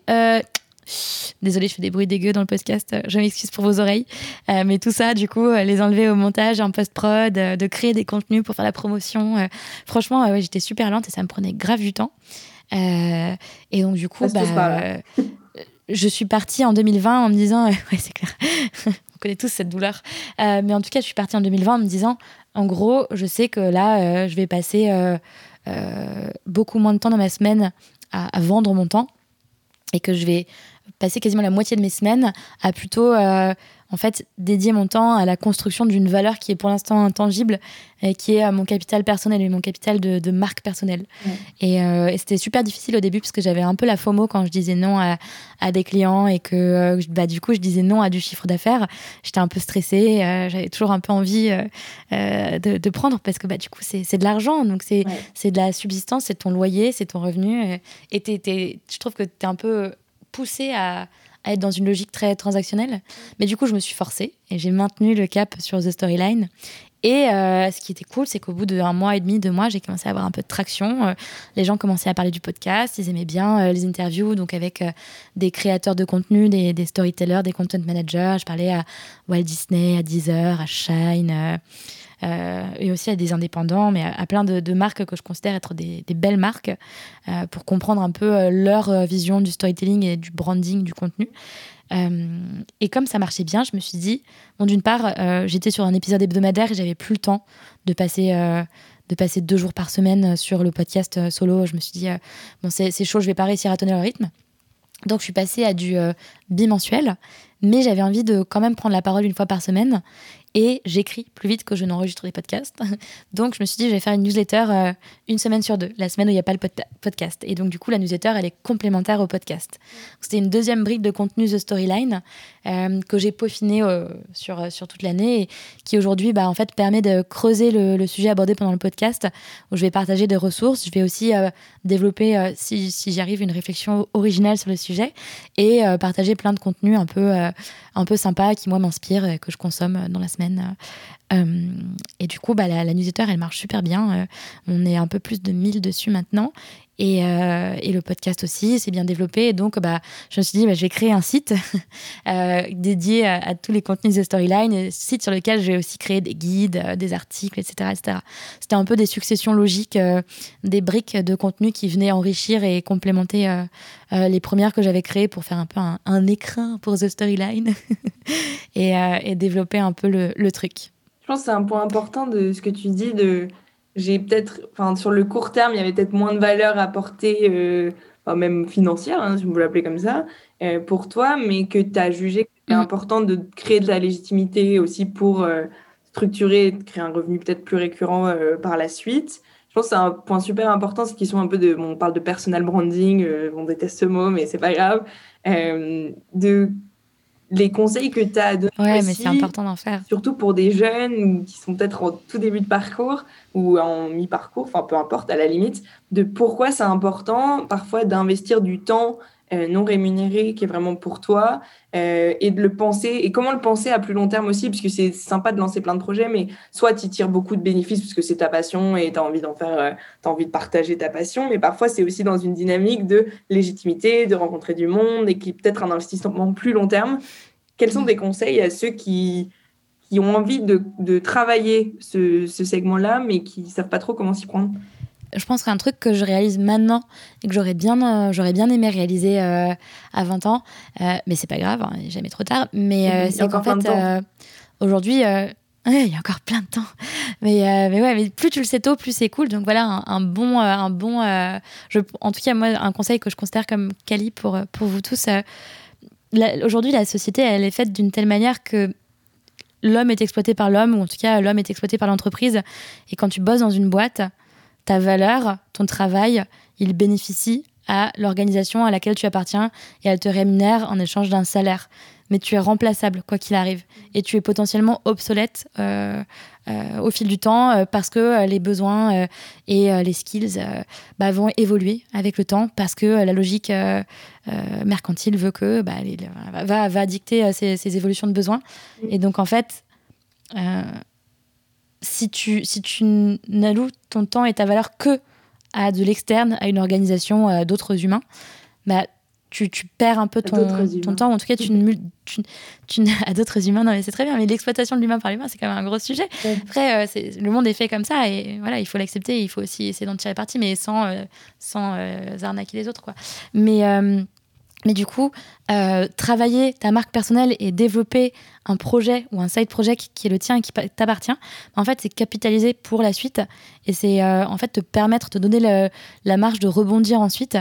Désolée, je fais des bruits dégueux dans le podcast. Je m'excuse pour vos oreilles. Euh, mais tout ça, du coup, euh, les enlever au montage, en post-prod, euh, de créer des contenus pour faire la promotion. franchement, j'étais super lente et ça me prenait grave du temps. Et donc, du coup, bah, je suis partie en 2020 en me disant, ouais, c'est clair. On connaît tous cette douleur. mais en tout cas, je suis partie en 2020 en me disant, en gros, je sais que là, je vais passer beaucoup moins de temps dans ma semaine à, à vendre mon temps et que je vais passer quasiment la moitié de mes semaines à plutôt euh, en fait dédier mon temps à la construction d'une valeur qui est pour l'instant intangible et qui est mon capital personnel et mon capital de, marque personnelle. Euh, et, c'était super difficile au début parce que j'avais un peu la FOMO quand je disais non à, des clients et que euh, bah, du coup je disais non à du chiffre d'affaires. J'étais un peu stressée, j'avais toujours un peu envie de, prendre parce que bah, du coup c'est de l'argent, donc c'est c'est de la subsistance, c'est ton loyer, c'est ton revenu. Et je trouve que tu es un peu poussé à, être dans une logique très transactionnelle. Mais du coup, je me suis forcée et j'ai maintenu le cap sur The Storyline. Et euh, ce qui était cool, c'est qu'au bout d'un mois et demi, deux mois, j'ai commencé à avoir un peu de traction. Euh, les gens commençaient à parler du podcast, ils aimaient bien euh, les interviews, donc avec des créateurs de contenu, des, des, storytellers, des content managers. Je parlais à Walt Disney, à Deezer, à Shine. Euh, et aussi à des indépendants, mais à, plein de, marques que je considère être des, belles marques euh, pour comprendre un peu euh, leur vision du storytelling et du branding du contenu. et comme ça marchait bien, je me suis dit, bon, d'une part, j'étais sur un épisode hebdomadaire et j'avais plus le temps de passer de passer deux jours par semaine sur le podcast solo. Je me suis dit, bon, c'est chaud, je vais pas réussir à tenir le rythme. Donc, je suis passée à du bimensuel, mais j'avais envie de quand même prendre la parole une fois par semaine et j'écris plus vite que je n'enregistre des podcasts. Donc je me suis dit, je vais faire une newsletter euh, une semaine sur deux, la semaine où il n'y a pas le podcast. Et donc du coup, la newsletter, elle est complémentaire au podcast. C'était une deuxième brique de contenu The Storyline euh, que j'ai peaufiné euh, sur, sur toute l'année et qui aujourd'hui, bah, en fait, permet de creuser le, sujet abordé pendant le podcast, où je vais partager des ressources. Je vais aussi développer, si, si j'y arrive, une réflexion originale sur le sujet et partager plein de contenus un peu, un peu sympas qui, moi, m'inspirent et que je consomme dans la semaine euh, et du coup, bah, la, newsletter, elle marche super bien. Euh, on est un peu plus de 1000 dessus maintenant. Et, euh, et, le podcast aussi, c'est bien développé. Et donc, bah, je me suis dit, bah, je vais créer un site dédié à, tous les contenus de Storyline, site sur lequel je vais aussi créer des guides, des articles, etc. etc. C'était un peu des successions logiques, des briques de contenu qui venaient enrichir et complémenter les premières que j'avais créées pour faire un peu un, écrin pour The Storyline et, et, développer un peu le, le truc. Je pense que c'est un point important de ce que tu dis de j'ai peut-être, enfin sur le court terme, il y avait peut-être moins de valeur apportée, euh, même financière, hein, si vous l'appelez comme ça, euh, pour toi, mais que tu as jugé que c'était mm. important de créer de la légitimité aussi pour euh, structurer, créer un revenu peut-être plus récurrent par la suite. Je pense que c'est un point super important, c'est qu'ils sont un peu de, on parle de personal branding, on déteste ce mot, mais c'est pas grave, de les conseils que tu as donnés. Ouais, mais c'est important d'en faire. Surtout pour des jeunes qui sont peut-être en tout début de parcours ou en mi-parcours, enfin peu importe, à la limite, de pourquoi c'est important parfois d'investir du temps euh, non rémunéré qui est vraiment pour toi euh, et de le penser et comment le penser à plus long terme aussi puisque c'est sympa de lancer plein de projets mais soit tu tires beaucoup de bénéfices puisque c'est ta passion et tu as envie d'en faire euh, as envie de partager ta passion mais parfois c'est aussi dans une dynamique de légitimité de rencontrer du monde et qui peut-être un investissement plus long terme. Quels sont des conseils à ceux qui qui ont envie de, de travailler ce, ce segment-là, mais qui ne savent pas trop comment s'y prendre? Je pense qu'un truc que je réalise maintenant et que j'aurais bien, euh, j'aurais bien aimé réaliser euh, à 20 ans, euh, mais c'est pas grave, hein, jamais trop tard. Mais c'est qu'en fait, aujourd'hui, il y a encore plein de temps. Mais, mais ouais, mais plus tu le sais tôt, plus c'est cool. Donc voilà, un, bon, un bon, je, en tout cas moi, un conseil que je considère comme quali pour pour vous tous. aujourd'hui, la société, elle est faite d'une telle manière que l'homme est exploité par l'homme, ou en tout cas l'homme est exploité par l'entreprise. Et quand tu bosses dans une boîte, ta valeur, ton travail, il bénéficie à l'organisation à laquelle tu appartiens et elle te rémunère en échange d'un salaire. mais tu es remplaçable quoi qu'il arrive. Et tu es potentiellement obsolète euh, euh, au fil du temps parce que les besoins et les skills bah, vont évoluer avec le temps parce que la logique mercantile veut que bah, va, va, dicter ces, évolutions de besoins. Et donc en fait, si tu, si tu n'alloues ton temps et ta valeur que à de l'externe, à une organisation, d'autres humains, bah, tu, tu, perds un peu ton, ton temps, en tout cas, tu, tu, tu à d'autres humains. Non, mais c'est très bien, mais l'exploitation de l'humain par l'humain, c'est quand même un gros sujet. Après, euh, c'est, le monde est fait comme ça, et voilà, il faut l'accepter, il faut aussi essayer d'en tirer parti, mais sans, euh, sans euh, arnaquer les autres, quoi. Mais mais du coup, euh, travailler ta marque personnelle et développer un projet ou un side project qui est le tien et qui t'appartient, en fait, c'est capitaliser pour la suite et c'est euh, en fait te permettre, te donner la marge de rebondir ensuite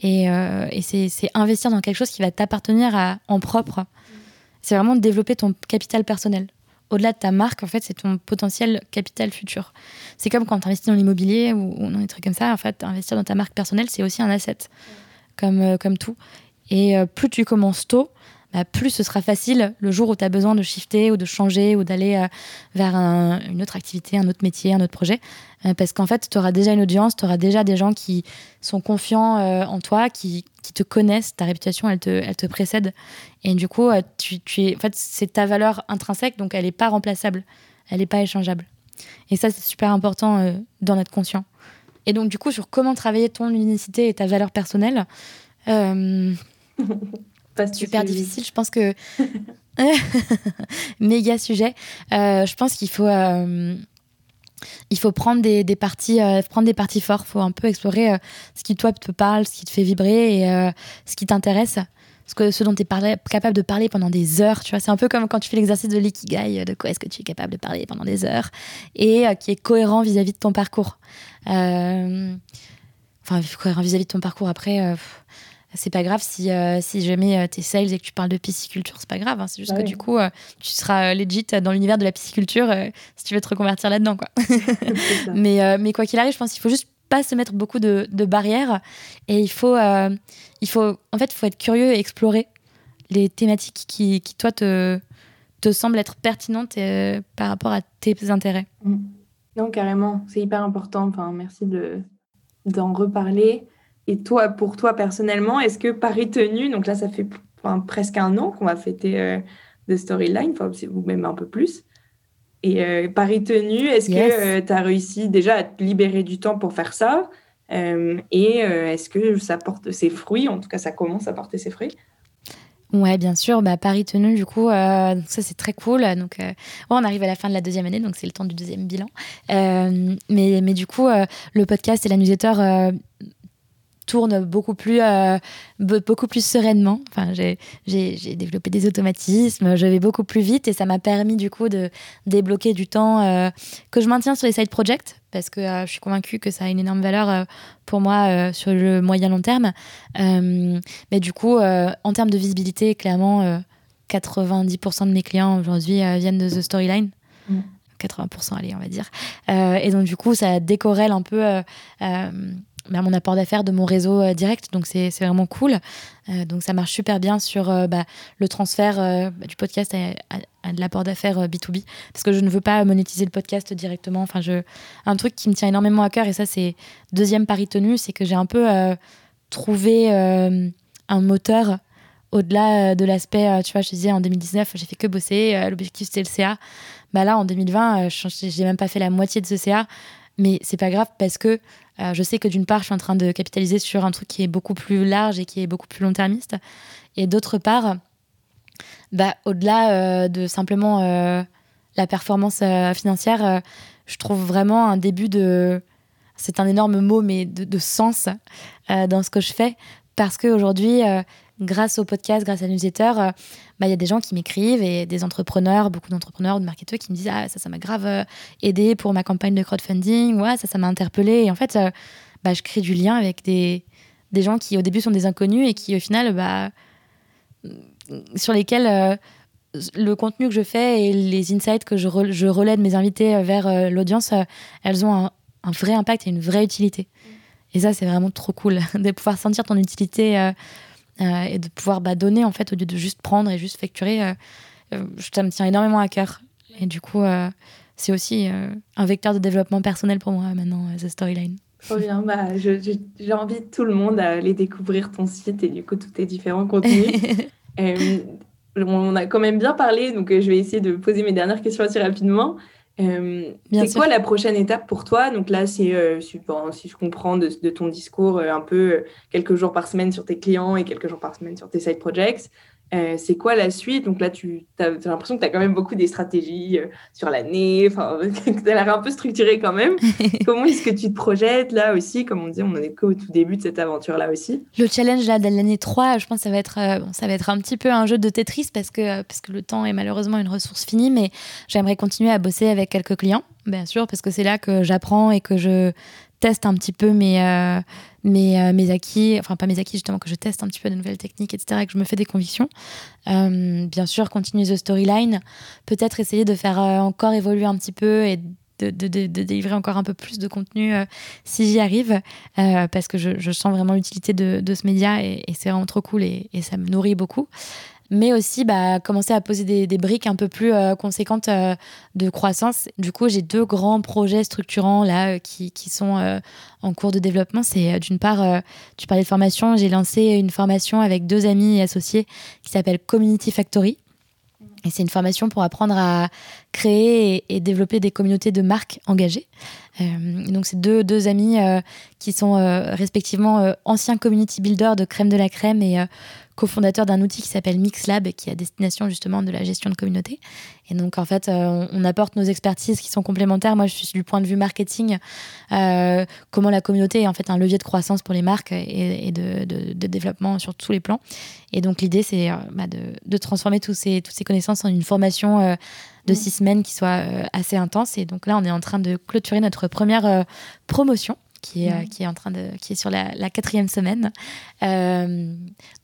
et, euh, c'est investir dans quelque chose qui va t'appartenir en propre. C'est vraiment développer ton capital personnel. Au-delà de ta marque, en fait, c'est ton potentiel capital futur. C'est comme quand tu investis dans l'immobilier ou, ou, dans des trucs comme ça. En fait, investir dans ta marque personnelle, c'est aussi un asset, comme, comme tout. Et euh, plus tu commences tôt, bah, plus ce sera facile le jour où tu as besoin de shifter ou de changer ou d'aller euh, vers une autre activité, un autre métier, un autre projet. Euh, parce qu'en fait, tu auras déjà une audience, tu auras déjà des gens qui sont confiants en toi, qui, te connaissent, ta réputation, elle te, précède. Et du coup, tu, tu es, en fait, c'est ta valeur intrinsèque, donc elle n'est pas remplaçable, elle n'est pas échangeable. Et ça, c'est super important d'en être conscient. Et donc, du coup, sur comment travailler ton unicité et ta valeur personnelle, super difficile. Je pense que. Méga sujet. Euh, je pense qu'il faut. Euh, il faut prendre des, des parties, euh, prendre des parties fortes. Il faut un peu explorer ce qui toi te parle, ce qui te fait vibrer et ce qui t'intéresse. Ce, que, ce dont tu es capable de parler pendant des heures. Tu vois, c'est un peu comme quand tu fais l'exercice de l'ikigai, de quoi est-ce que tu es capable de parler pendant des heures et qui est cohérent vis-à-vis de ton parcours. enfin, cohérent vis-à-vis de ton parcours. Après, c'est pas grave si, euh, si jamais euh, t'es sales et que tu parles de pisciculture, c'est pas grave. Hein. c'est juste bah que du coup, euh, tu seras legit dans l'univers de la pisciculture si tu veux te reconvertir là-dedans. Quoi. mais, mais quoi qu'il arrive, je pense qu'il faut juste pas se mettre beaucoup de, de barrières et il faut, il faut, en fait, faut être curieux et explorer les thématiques qui, qui toi, te, te semblent être pertinentes par rapport à tes intérêts. Mm. Non, carrément, c'est hyper important. Enfin, merci de, d'en reparler. Et toi, pour toi personnellement, est-ce que Paris Tenu, donc là, ça fait presque un an qu'on va fêter euh, de Storyline, ou même un peu plus. Et euh, Paris Tenu, est-ce que tu as réussi déjà à te libérer du temps pour faire ça? Euh, Et est-ce que ça porte ses fruits? En tout cas, ça commence à porter ses fruits Ouais, bien sûr. Bah, Paris Tenu, du coup, ça c'est très cool. Donc, on arrive à la fin de la deuxième année, donc c'est le temps du deuxième bilan. mais, mais du coup, le podcast et la newsletter tourne beaucoup plus, euh, beaucoup plus sereinement. Enfin, j'ai développé des automatismes, je vais beaucoup plus vite et ça m'a permis du coup de débloquer du temps euh, que je maintiens sur les side projects parce que euh, je suis convaincue que ça a une énorme valeur pour moi sur le moyen long terme. mais du coup, en termes de visibilité, clairement, 90% de mes clients aujourd'hui viennent de The Storyline. 80% mm. allez on va dire et donc du coup ça décorrèle un peu bah, mon apport d'affaires de mon réseau euh, direct. Donc, c'est vraiment cool. Euh, donc, ça marche super bien sur euh, bah, le transfert bah, du podcast à, de l'apport d'affaires B2B. Parce que je ne veux pas monétiser le podcast directement. Enfin. Un truc qui me tient énormément à cœur, et ça, c'est deuxième pari tenu, c'est que j'ai un peu trouvé un moteur au-delà de l'aspect, tu vois, je disais en 2019, j'ai fait que bosser, l'objectif c'était le CA. Bah là, en 2020, j'ai même pas fait la moitié de ce CA, mais c'est pas grave parce que euh, je sais que d'une part, je suis en train de capitaliser sur un truc qui est beaucoup plus large et qui est beaucoup plus long-termiste. Et d'autre part, bah, au-delà euh, de simplement euh, la performance financière, je trouve vraiment un début de... C'est un énorme mot, mais de, sens dans ce que je fais. Parce qu'aujourd'hui, grâce au podcast, grâce à la newsletter, euh, bah, il y a des gens qui m'écrivent et des entrepreneurs, beaucoup d'entrepreneurs, de marketeurs qui me disent Ah, ça, ça m'a grave euh, aidé pour ma campagne de crowdfunding. Ouais, ça, ça m'a interpellé. Et en fait, euh, bah, je crée du lien avec des, des gens qui, au début, sont des inconnus et qui, au final, bah, sur lesquels le contenu que je fais et les insights que je, je relais de mes invités vers l'audience, elles ont un, un, vrai impact et une vraie utilité. Et ça, c'est vraiment trop cool de pouvoir sentir ton utilité et de pouvoir bah, donner en fait au lieu de juste prendre et juste facturer. ça me tient énormément à cœur. Et du coup, c'est aussi un vecteur de développement personnel pour moi maintenant, The Storyline. Trop bien, bah, j'invite tout le monde à aller découvrir ton site et du coup tous tes différents contenus. on a quand même bien parlé, donc je vais essayer de poser mes dernières questions assez rapidement. Euh, c'est quoi la prochaine étape pour toi? Donc là, c'est, euh, si je comprends de, ton discours, euh, un peu quelques jours par semaine sur tes clients et quelques jours par semaine sur tes side projects. Euh, c'est quoi la suite? Donc là, tu as, l'impression que tu as quand même beaucoup des stratégies euh, sur l'année, enfin, tu as l'air un peu structuré quand même. Comment est-ce que tu te projettes là aussi? Comme on dit, on en est qu'au tout début de cette aventure-là aussi. Le challenge là de l'année 3, je pense que ça va, être, euh, ça va être un petit peu un jeu de Tetris parce que, parce que le temps est malheureusement une ressource finie, mais j'aimerais continuer à bosser avec quelques clients, bien sûr, parce que c'est là que j'apprends et que je teste un petit peu mes, euh, euh, mes, acquis, enfin pas mes acquis justement, que je teste un petit peu de nouvelles techniques, etc., et que je me fais des convictions. Euh, bien sûr, continuer the storyline, peut-être essayer de faire encore évoluer un petit peu et de, délivrer encore un peu plus de contenu si j'y arrive, parce que je, je, sens vraiment l'utilité de, ce média et, c'est vraiment trop cool et, et, ça me nourrit beaucoup mais aussi bah, commencer à poser des, briques un peu plus euh, conséquentes euh, de croissance. Du coup, j'ai deux grands projets structurants là euh, qui, sont en cours de développement. C'est d'une part, tu parlais de formation, j'ai lancé une formation avec deux amis associés qui s'appelle Community Factory. Et c'est une formation pour apprendre à créer et, développer des communautés de marques engagées. donc, c'est deux amis qui sont respectivement anciens community builders de Crème de la Crème et cofondateur d'un outil qui s'appelle Mixlab, qui est à destination justement de la gestion de communauté. Et donc, en fait, euh, on, apporte nos expertises qui sont complémentaires. Moi, je suis du point de vue marketing, euh, comment la communauté est en fait un levier de croissance pour les marques et, de, développement sur tous les plans. Et donc, l'idée, c'est euh, bah, de, transformer tous ces, toutes ces connaissances en une formation de mmh. six semaines qui soit assez intense. Et donc là, on est en train de clôturer notre première promotion qui est, qui est en train de qui est sur la, quatrième semaine euh,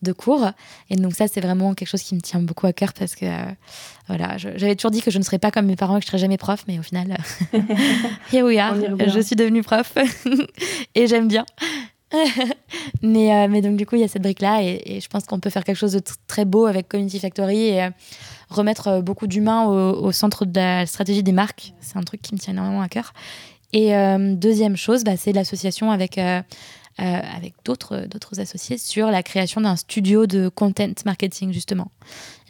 de cours. Et donc ça c'est vraiment quelque chose qui me tient beaucoup à cœur parce que euh, voilà j'avais toujours dit que je ne serais pas comme mes parents et que je serais jamais prof mais au final here we are. Je suis devenue prof et j'aime bien. Mais, euh, mais donc du coup il y a cette brique là et, je pense qu'on peut faire quelque chose de très beau avec Community Factory et remettre beaucoup d'humains au, au, centre de la stratégie des marques. C'est un truc qui me tient énormément à cœur et euh, deuxième chose, bah, c'est l'association avec, euh, euh, d'autres, associés sur la création d'un studio de content marketing, justement.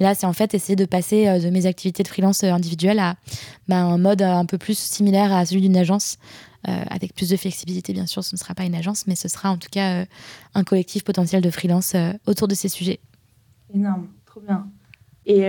là, c'est en fait essayer de passer de mes activités de freelance individuelles à bah, un mode un peu plus similaire à celui d'une agence. avec plus de flexibilité, bien sûr, ce ne sera pas une agence, mais ce sera en tout cas un collectif potentiel de freelance autour de ces sujets. Énorme, trop bien. Et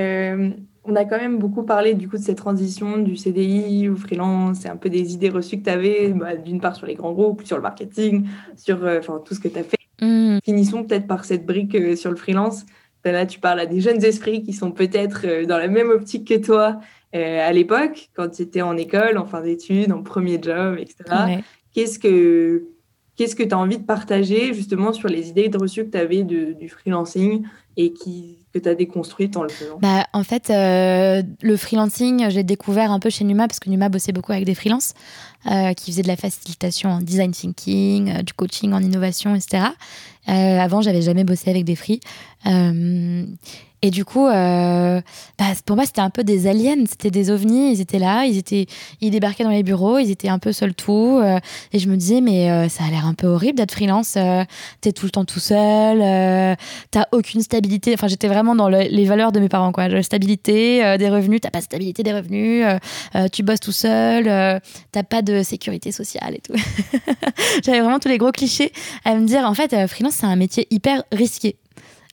on a quand même beaucoup parlé du coup de cette transition du CDI au freelance, c'est un peu des idées reçues que tu avais, bah, d'une part sur les grands groupes, sur le marketing, sur euh, tout ce que tu as fait. Mm. Finissons peut-être par cette brique euh, sur le freelance. Là, tu parles à des jeunes esprits qui sont peut-être euh, dans la même optique que toi à l'époque, quand tu étais en école, en fin d'études, en premier job, etc. Qu'est-ce que qu'est-ce que tu as envie de partager justement sur les idées reçues que tu avais du freelancing et qui que tu as déconstruite en le faisant bah, En fait, euh, le freelancing, j'ai découvert un peu chez Numa parce que Numa bossait beaucoup avec des freelances euh, qui faisaient de la facilitation en design thinking, euh, du coaching en innovation, etc. avant, j'avais jamais bossé avec des free. Et du coup, euh, bah, pour moi, c'était un peu des aliens, c'était des ovnis. Ils étaient là, ils étaient, ils débarquaient dans les bureaux, ils étaient un peu seuls tout. Euh, et je me disais, mais euh, ça a l'air un peu horrible d'être freelance. t'es tout le temps tout seul, t'as aucune stabilité. Enfin, j'étais vraiment dans les valeurs de mes parents, quoi. La stabilité des revenus, t'as pas de stabilité des revenus, tu bosses tout seul, t'as pas de sécurité sociale et tout. J'avais vraiment tous les gros clichés à me dire, en fait, freelance, c'est un métier hyper risqué.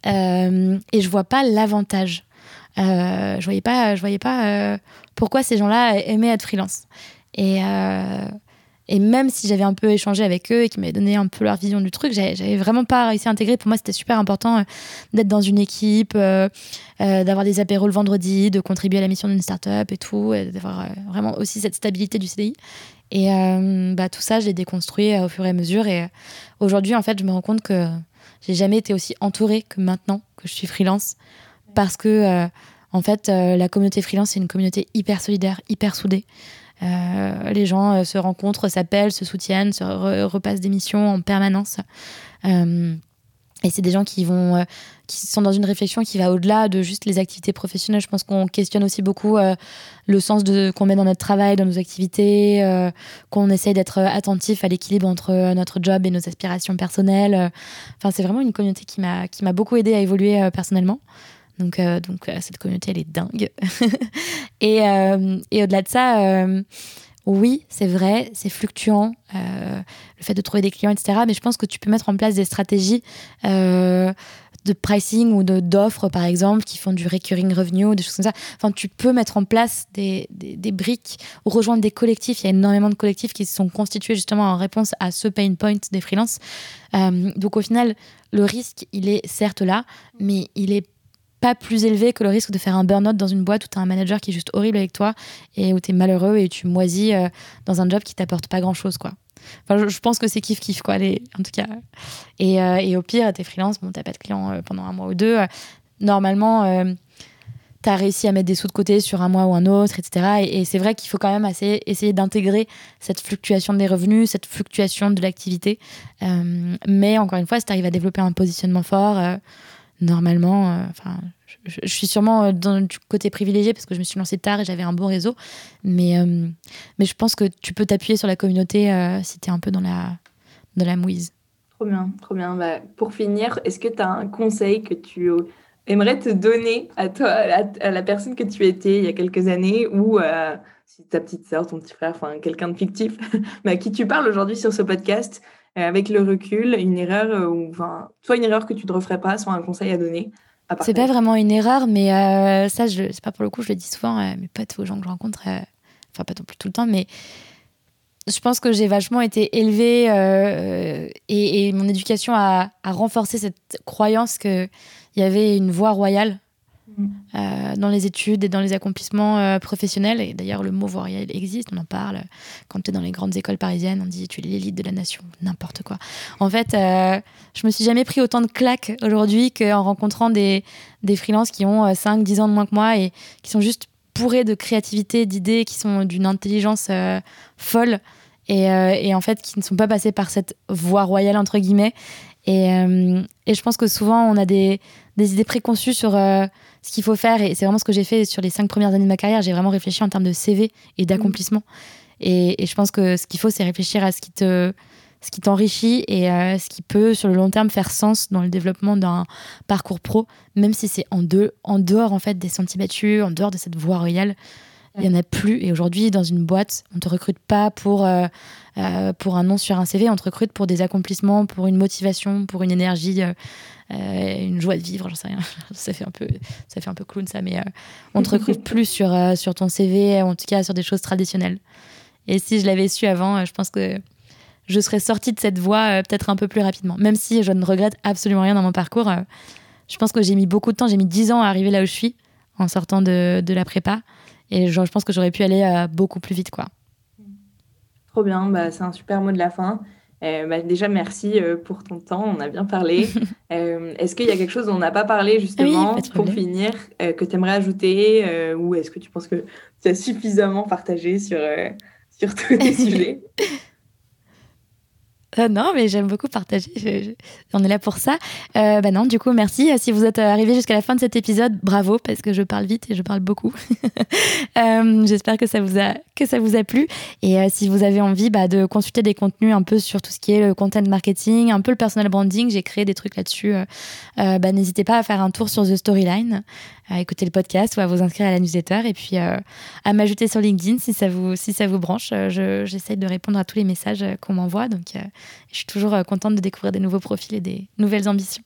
Euh, et je vois pas l'avantage. Euh, je voyais pas, je voyais pas euh, pourquoi ces gens-là aimaient être freelance. Et, et même si j'avais un peu échangé avec eux et qu'ils m'avaient donné un peu leur vision du truc, j'avais vraiment pas réussi à intégrer. Pour moi, c'était super important d'être dans une équipe, d'avoir des apéros le vendredi, de contribuer à la mission d'une start-up et tout, d'avoir vraiment aussi cette stabilité du CDI. Et bah, tout ça, j'ai déconstruit au fur et à mesure. Et aujourd'hui, en fait, je me rends compte que j'ai jamais été aussi entourée que maintenant que je suis freelance parce que euh, en fait euh, la communauté freelance c'est une communauté hyper solidaire, hyper soudée. Euh, les gens se rencontrent, s'appellent, se soutiennent, se repassent des missions en permanence. Et c'est des gens qui vont, euh, qui sont dans une réflexion qui va au-delà de juste les activités professionnelles. Je pense qu'on questionne aussi beaucoup euh, le sens qu'on met dans notre travail, dans nos activités, euh, qu'on essaye d'être attentif à l'équilibre entre notre job et nos aspirations personnelles. Enfin, c'est vraiment une communauté qui m'a qui m'a beaucoup aidé à évoluer personnellement. Donc, donc cette communauté, elle est dingue. et, et au-delà de ça oui, c'est vrai, c'est fluctuant, euh, le fait de trouver des clients, etc. Mais je pense que tu peux mettre en place des stratégies euh, de pricing ou d'offres, par exemple, qui font du recurring revenue, des choses comme ça. Enfin, tu peux mettre en place des, des, briques ou rejoindre des collectifs. Il y a énormément de collectifs qui se sont constitués justement en réponse à ce pain point des freelances. Euh, donc, au final, le risque, il est certes là, mais il est pas plus élevé que le risque de faire un burn-out dans une boîte où tu as un manager qui est juste horrible avec toi et où tu es malheureux et tu moisis euh, dans un job qui t'apporte pas grand-chose, quoi. Enfin, je, pense que c'est kiff-kiff, quoi, les, en tout cas. Et, euh, et au pire, t'es freelance, bon, t'as pas de clients euh, pendant un mois ou deux. normalement, tu as réussi à mettre des sous de côté sur un mois ou un autre, etc. Et, c'est vrai qu'il faut quand même assez, essayer d'intégrer cette fluctuation des revenus, cette fluctuation de l'activité. mais encore une fois, si tu arrives à développer un positionnement fort, normalement, euh, enfin, je, suis sûrement euh, dans du côté privilégié parce que je me suis lancée tard et j'avais un bon réseau. Mais, euh, mais je pense que tu peux t'appuyer sur la communauté si tu es un peu dans la, dans la mouise. Trop bien, trop bien. Bah, pour finir, est-ce que tu as un conseil que tu aimerais te donner à toi, à, la personne que tu étais il y a quelques années ou si ta petite sœur, ton petit frère, enfin quelqu'un de fictif, mais à qui tu parles aujourd'hui sur ce podcast euh, avec le recul, une erreur, euh, ou, enfin, soit une erreur que tu ne referais pas, soit un conseil à donner C'est pas vraiment une erreur, mais euh, ça, je, c'est pas pour le coup, je le dis souvent à mes potes, aux gens que je rencontre, enfin pas non plus tout le temps, mais je pense que j'ai vachement été élevée et, mon éducation a, a, renforcé cette croyance qu'il y avait une voie royale euh, dans les études et dans les accomplissements euh, professionnels. Et d'ailleurs, le mot voyage existe, on en parle. Quand tu es dans les grandes écoles parisiennes, on dit tu es l'élite de la nation, n'importe quoi. En fait, euh, je me suis jamais pris autant de claques aujourd'hui qu'en rencontrant des, des freelances qui ont 5-10 ans de moins que moi et qui sont juste bourrés de créativité, d'idées, qui sont d'une intelligence folle. Et, et, en fait qui ne sont pas passés par cette voie royale entre guillemets et, et je pense que souvent on a des, des idées préconçues sur ce qu'il faut faire. Et c'est vraiment ce que j'ai fait sur les cinq premières années de ma carrière. J'ai vraiment réfléchi en termes de CV et d'accomplissement. Et, je pense que ce qu'il faut, c'est réfléchir à ce qui te ce qui t'enrichit et euh, ce qui peut sur le long terme faire sens dans le développement d'un parcours pro, même si c'est en, en dehors en fait des sentiers battus, en dehors de cette voie royale. Il y en a plus. Et aujourd'hui, dans une boîte, on te recrute pas pour, euh, euh, pour un nom sur un CV, on te recrute pour des accomplissements, pour une motivation, pour une énergie euh, une joie de vivre, j'en sais rien. ça fait un peu, ça fait un peu clown ça, mais euh, on te recrute plus sur, sur ton CV, en tout cas sur des choses traditionnelles. Et si je l'avais su avant, je pense que je serais sortie de cette voie peut-être un peu plus rapidement. Même si je ne regrette absolument rien dans mon parcours, je pense que j'ai mis beaucoup de temps, j'ai mis 10 ans à arriver là où je suis en sortant de, de la prépa. Et je, je pense que j'aurais pu aller beaucoup plus vite, quoi. Trop bien, bah, c'est un super mot de la fin. Euh, bah, déjà, merci euh, pour ton temps. On a bien parlé. Euh, est-ce qu'il y a quelque chose dont on n'a pas parlé justement pour finir que tu aimerais ajouter ou est-ce que tu penses que tu as suffisamment partagé sur, sur tous les sujets? Euh, non, mais j'aime beaucoup partager. on est là pour ça. Euh, bah non, du coup, merci. Si vous êtes arrivé jusqu'à la fin de cet épisode, bravo parce que je parle vite et je parle beaucoup. euh, J'espère que ça vous a que ça vous a plu. Et euh, si vous avez envie bah, de consulter des contenus un peu sur tout ce qui est le content marketing, un peu le personal branding, j'ai créé des trucs là-dessus. Euh, euh, bah, n'hésitez pas à faire un tour sur The Storyline à écouter le podcast ou à vous inscrire à la newsletter et puis euh, à m'ajouter sur LinkedIn si ça vous, si ça vous branche. Euh, j'essaie de répondre à tous les messages euh, qu'on m'envoie. Donc, je suis toujours contente de découvrir des nouveaux profils et des nouvelles ambitions.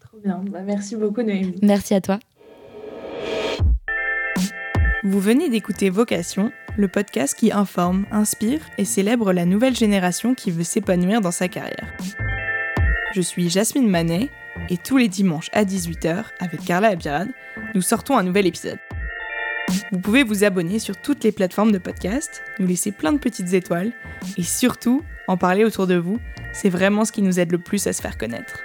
Trop bien. Bah, merci beaucoup, Noémie. Merci à toi. Vous venez d'écouter Vocation, le podcast qui informe, inspire et célèbre la nouvelle génération qui veut s'épanouir dans sa carrière. Je suis Jasmine Manet et tous les dimanches à 18h, avec Carla Abirad, nous sortons un nouvel épisode. Vous pouvez vous abonner sur toutes les plateformes de podcast, nous laisser plein de petites étoiles et surtout en parler autour de vous, c'est vraiment ce qui nous aide le plus à se faire connaître.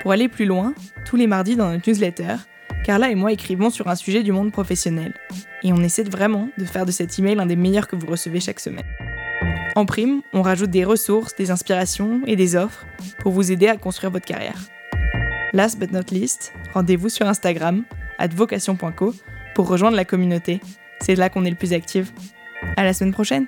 Pour aller plus loin, tous les mardis dans notre newsletter, Carla et moi écrivons sur un sujet du monde professionnel et on essaie vraiment de faire de cet email un des meilleurs que vous recevez chaque semaine. En prime, on rajoute des ressources, des inspirations et des offres pour vous aider à construire votre carrière. Last but not least, rendez-vous sur Instagram, vocation.co, pour rejoindre la communauté. C'est là qu'on est le plus actif. À la semaine prochaine!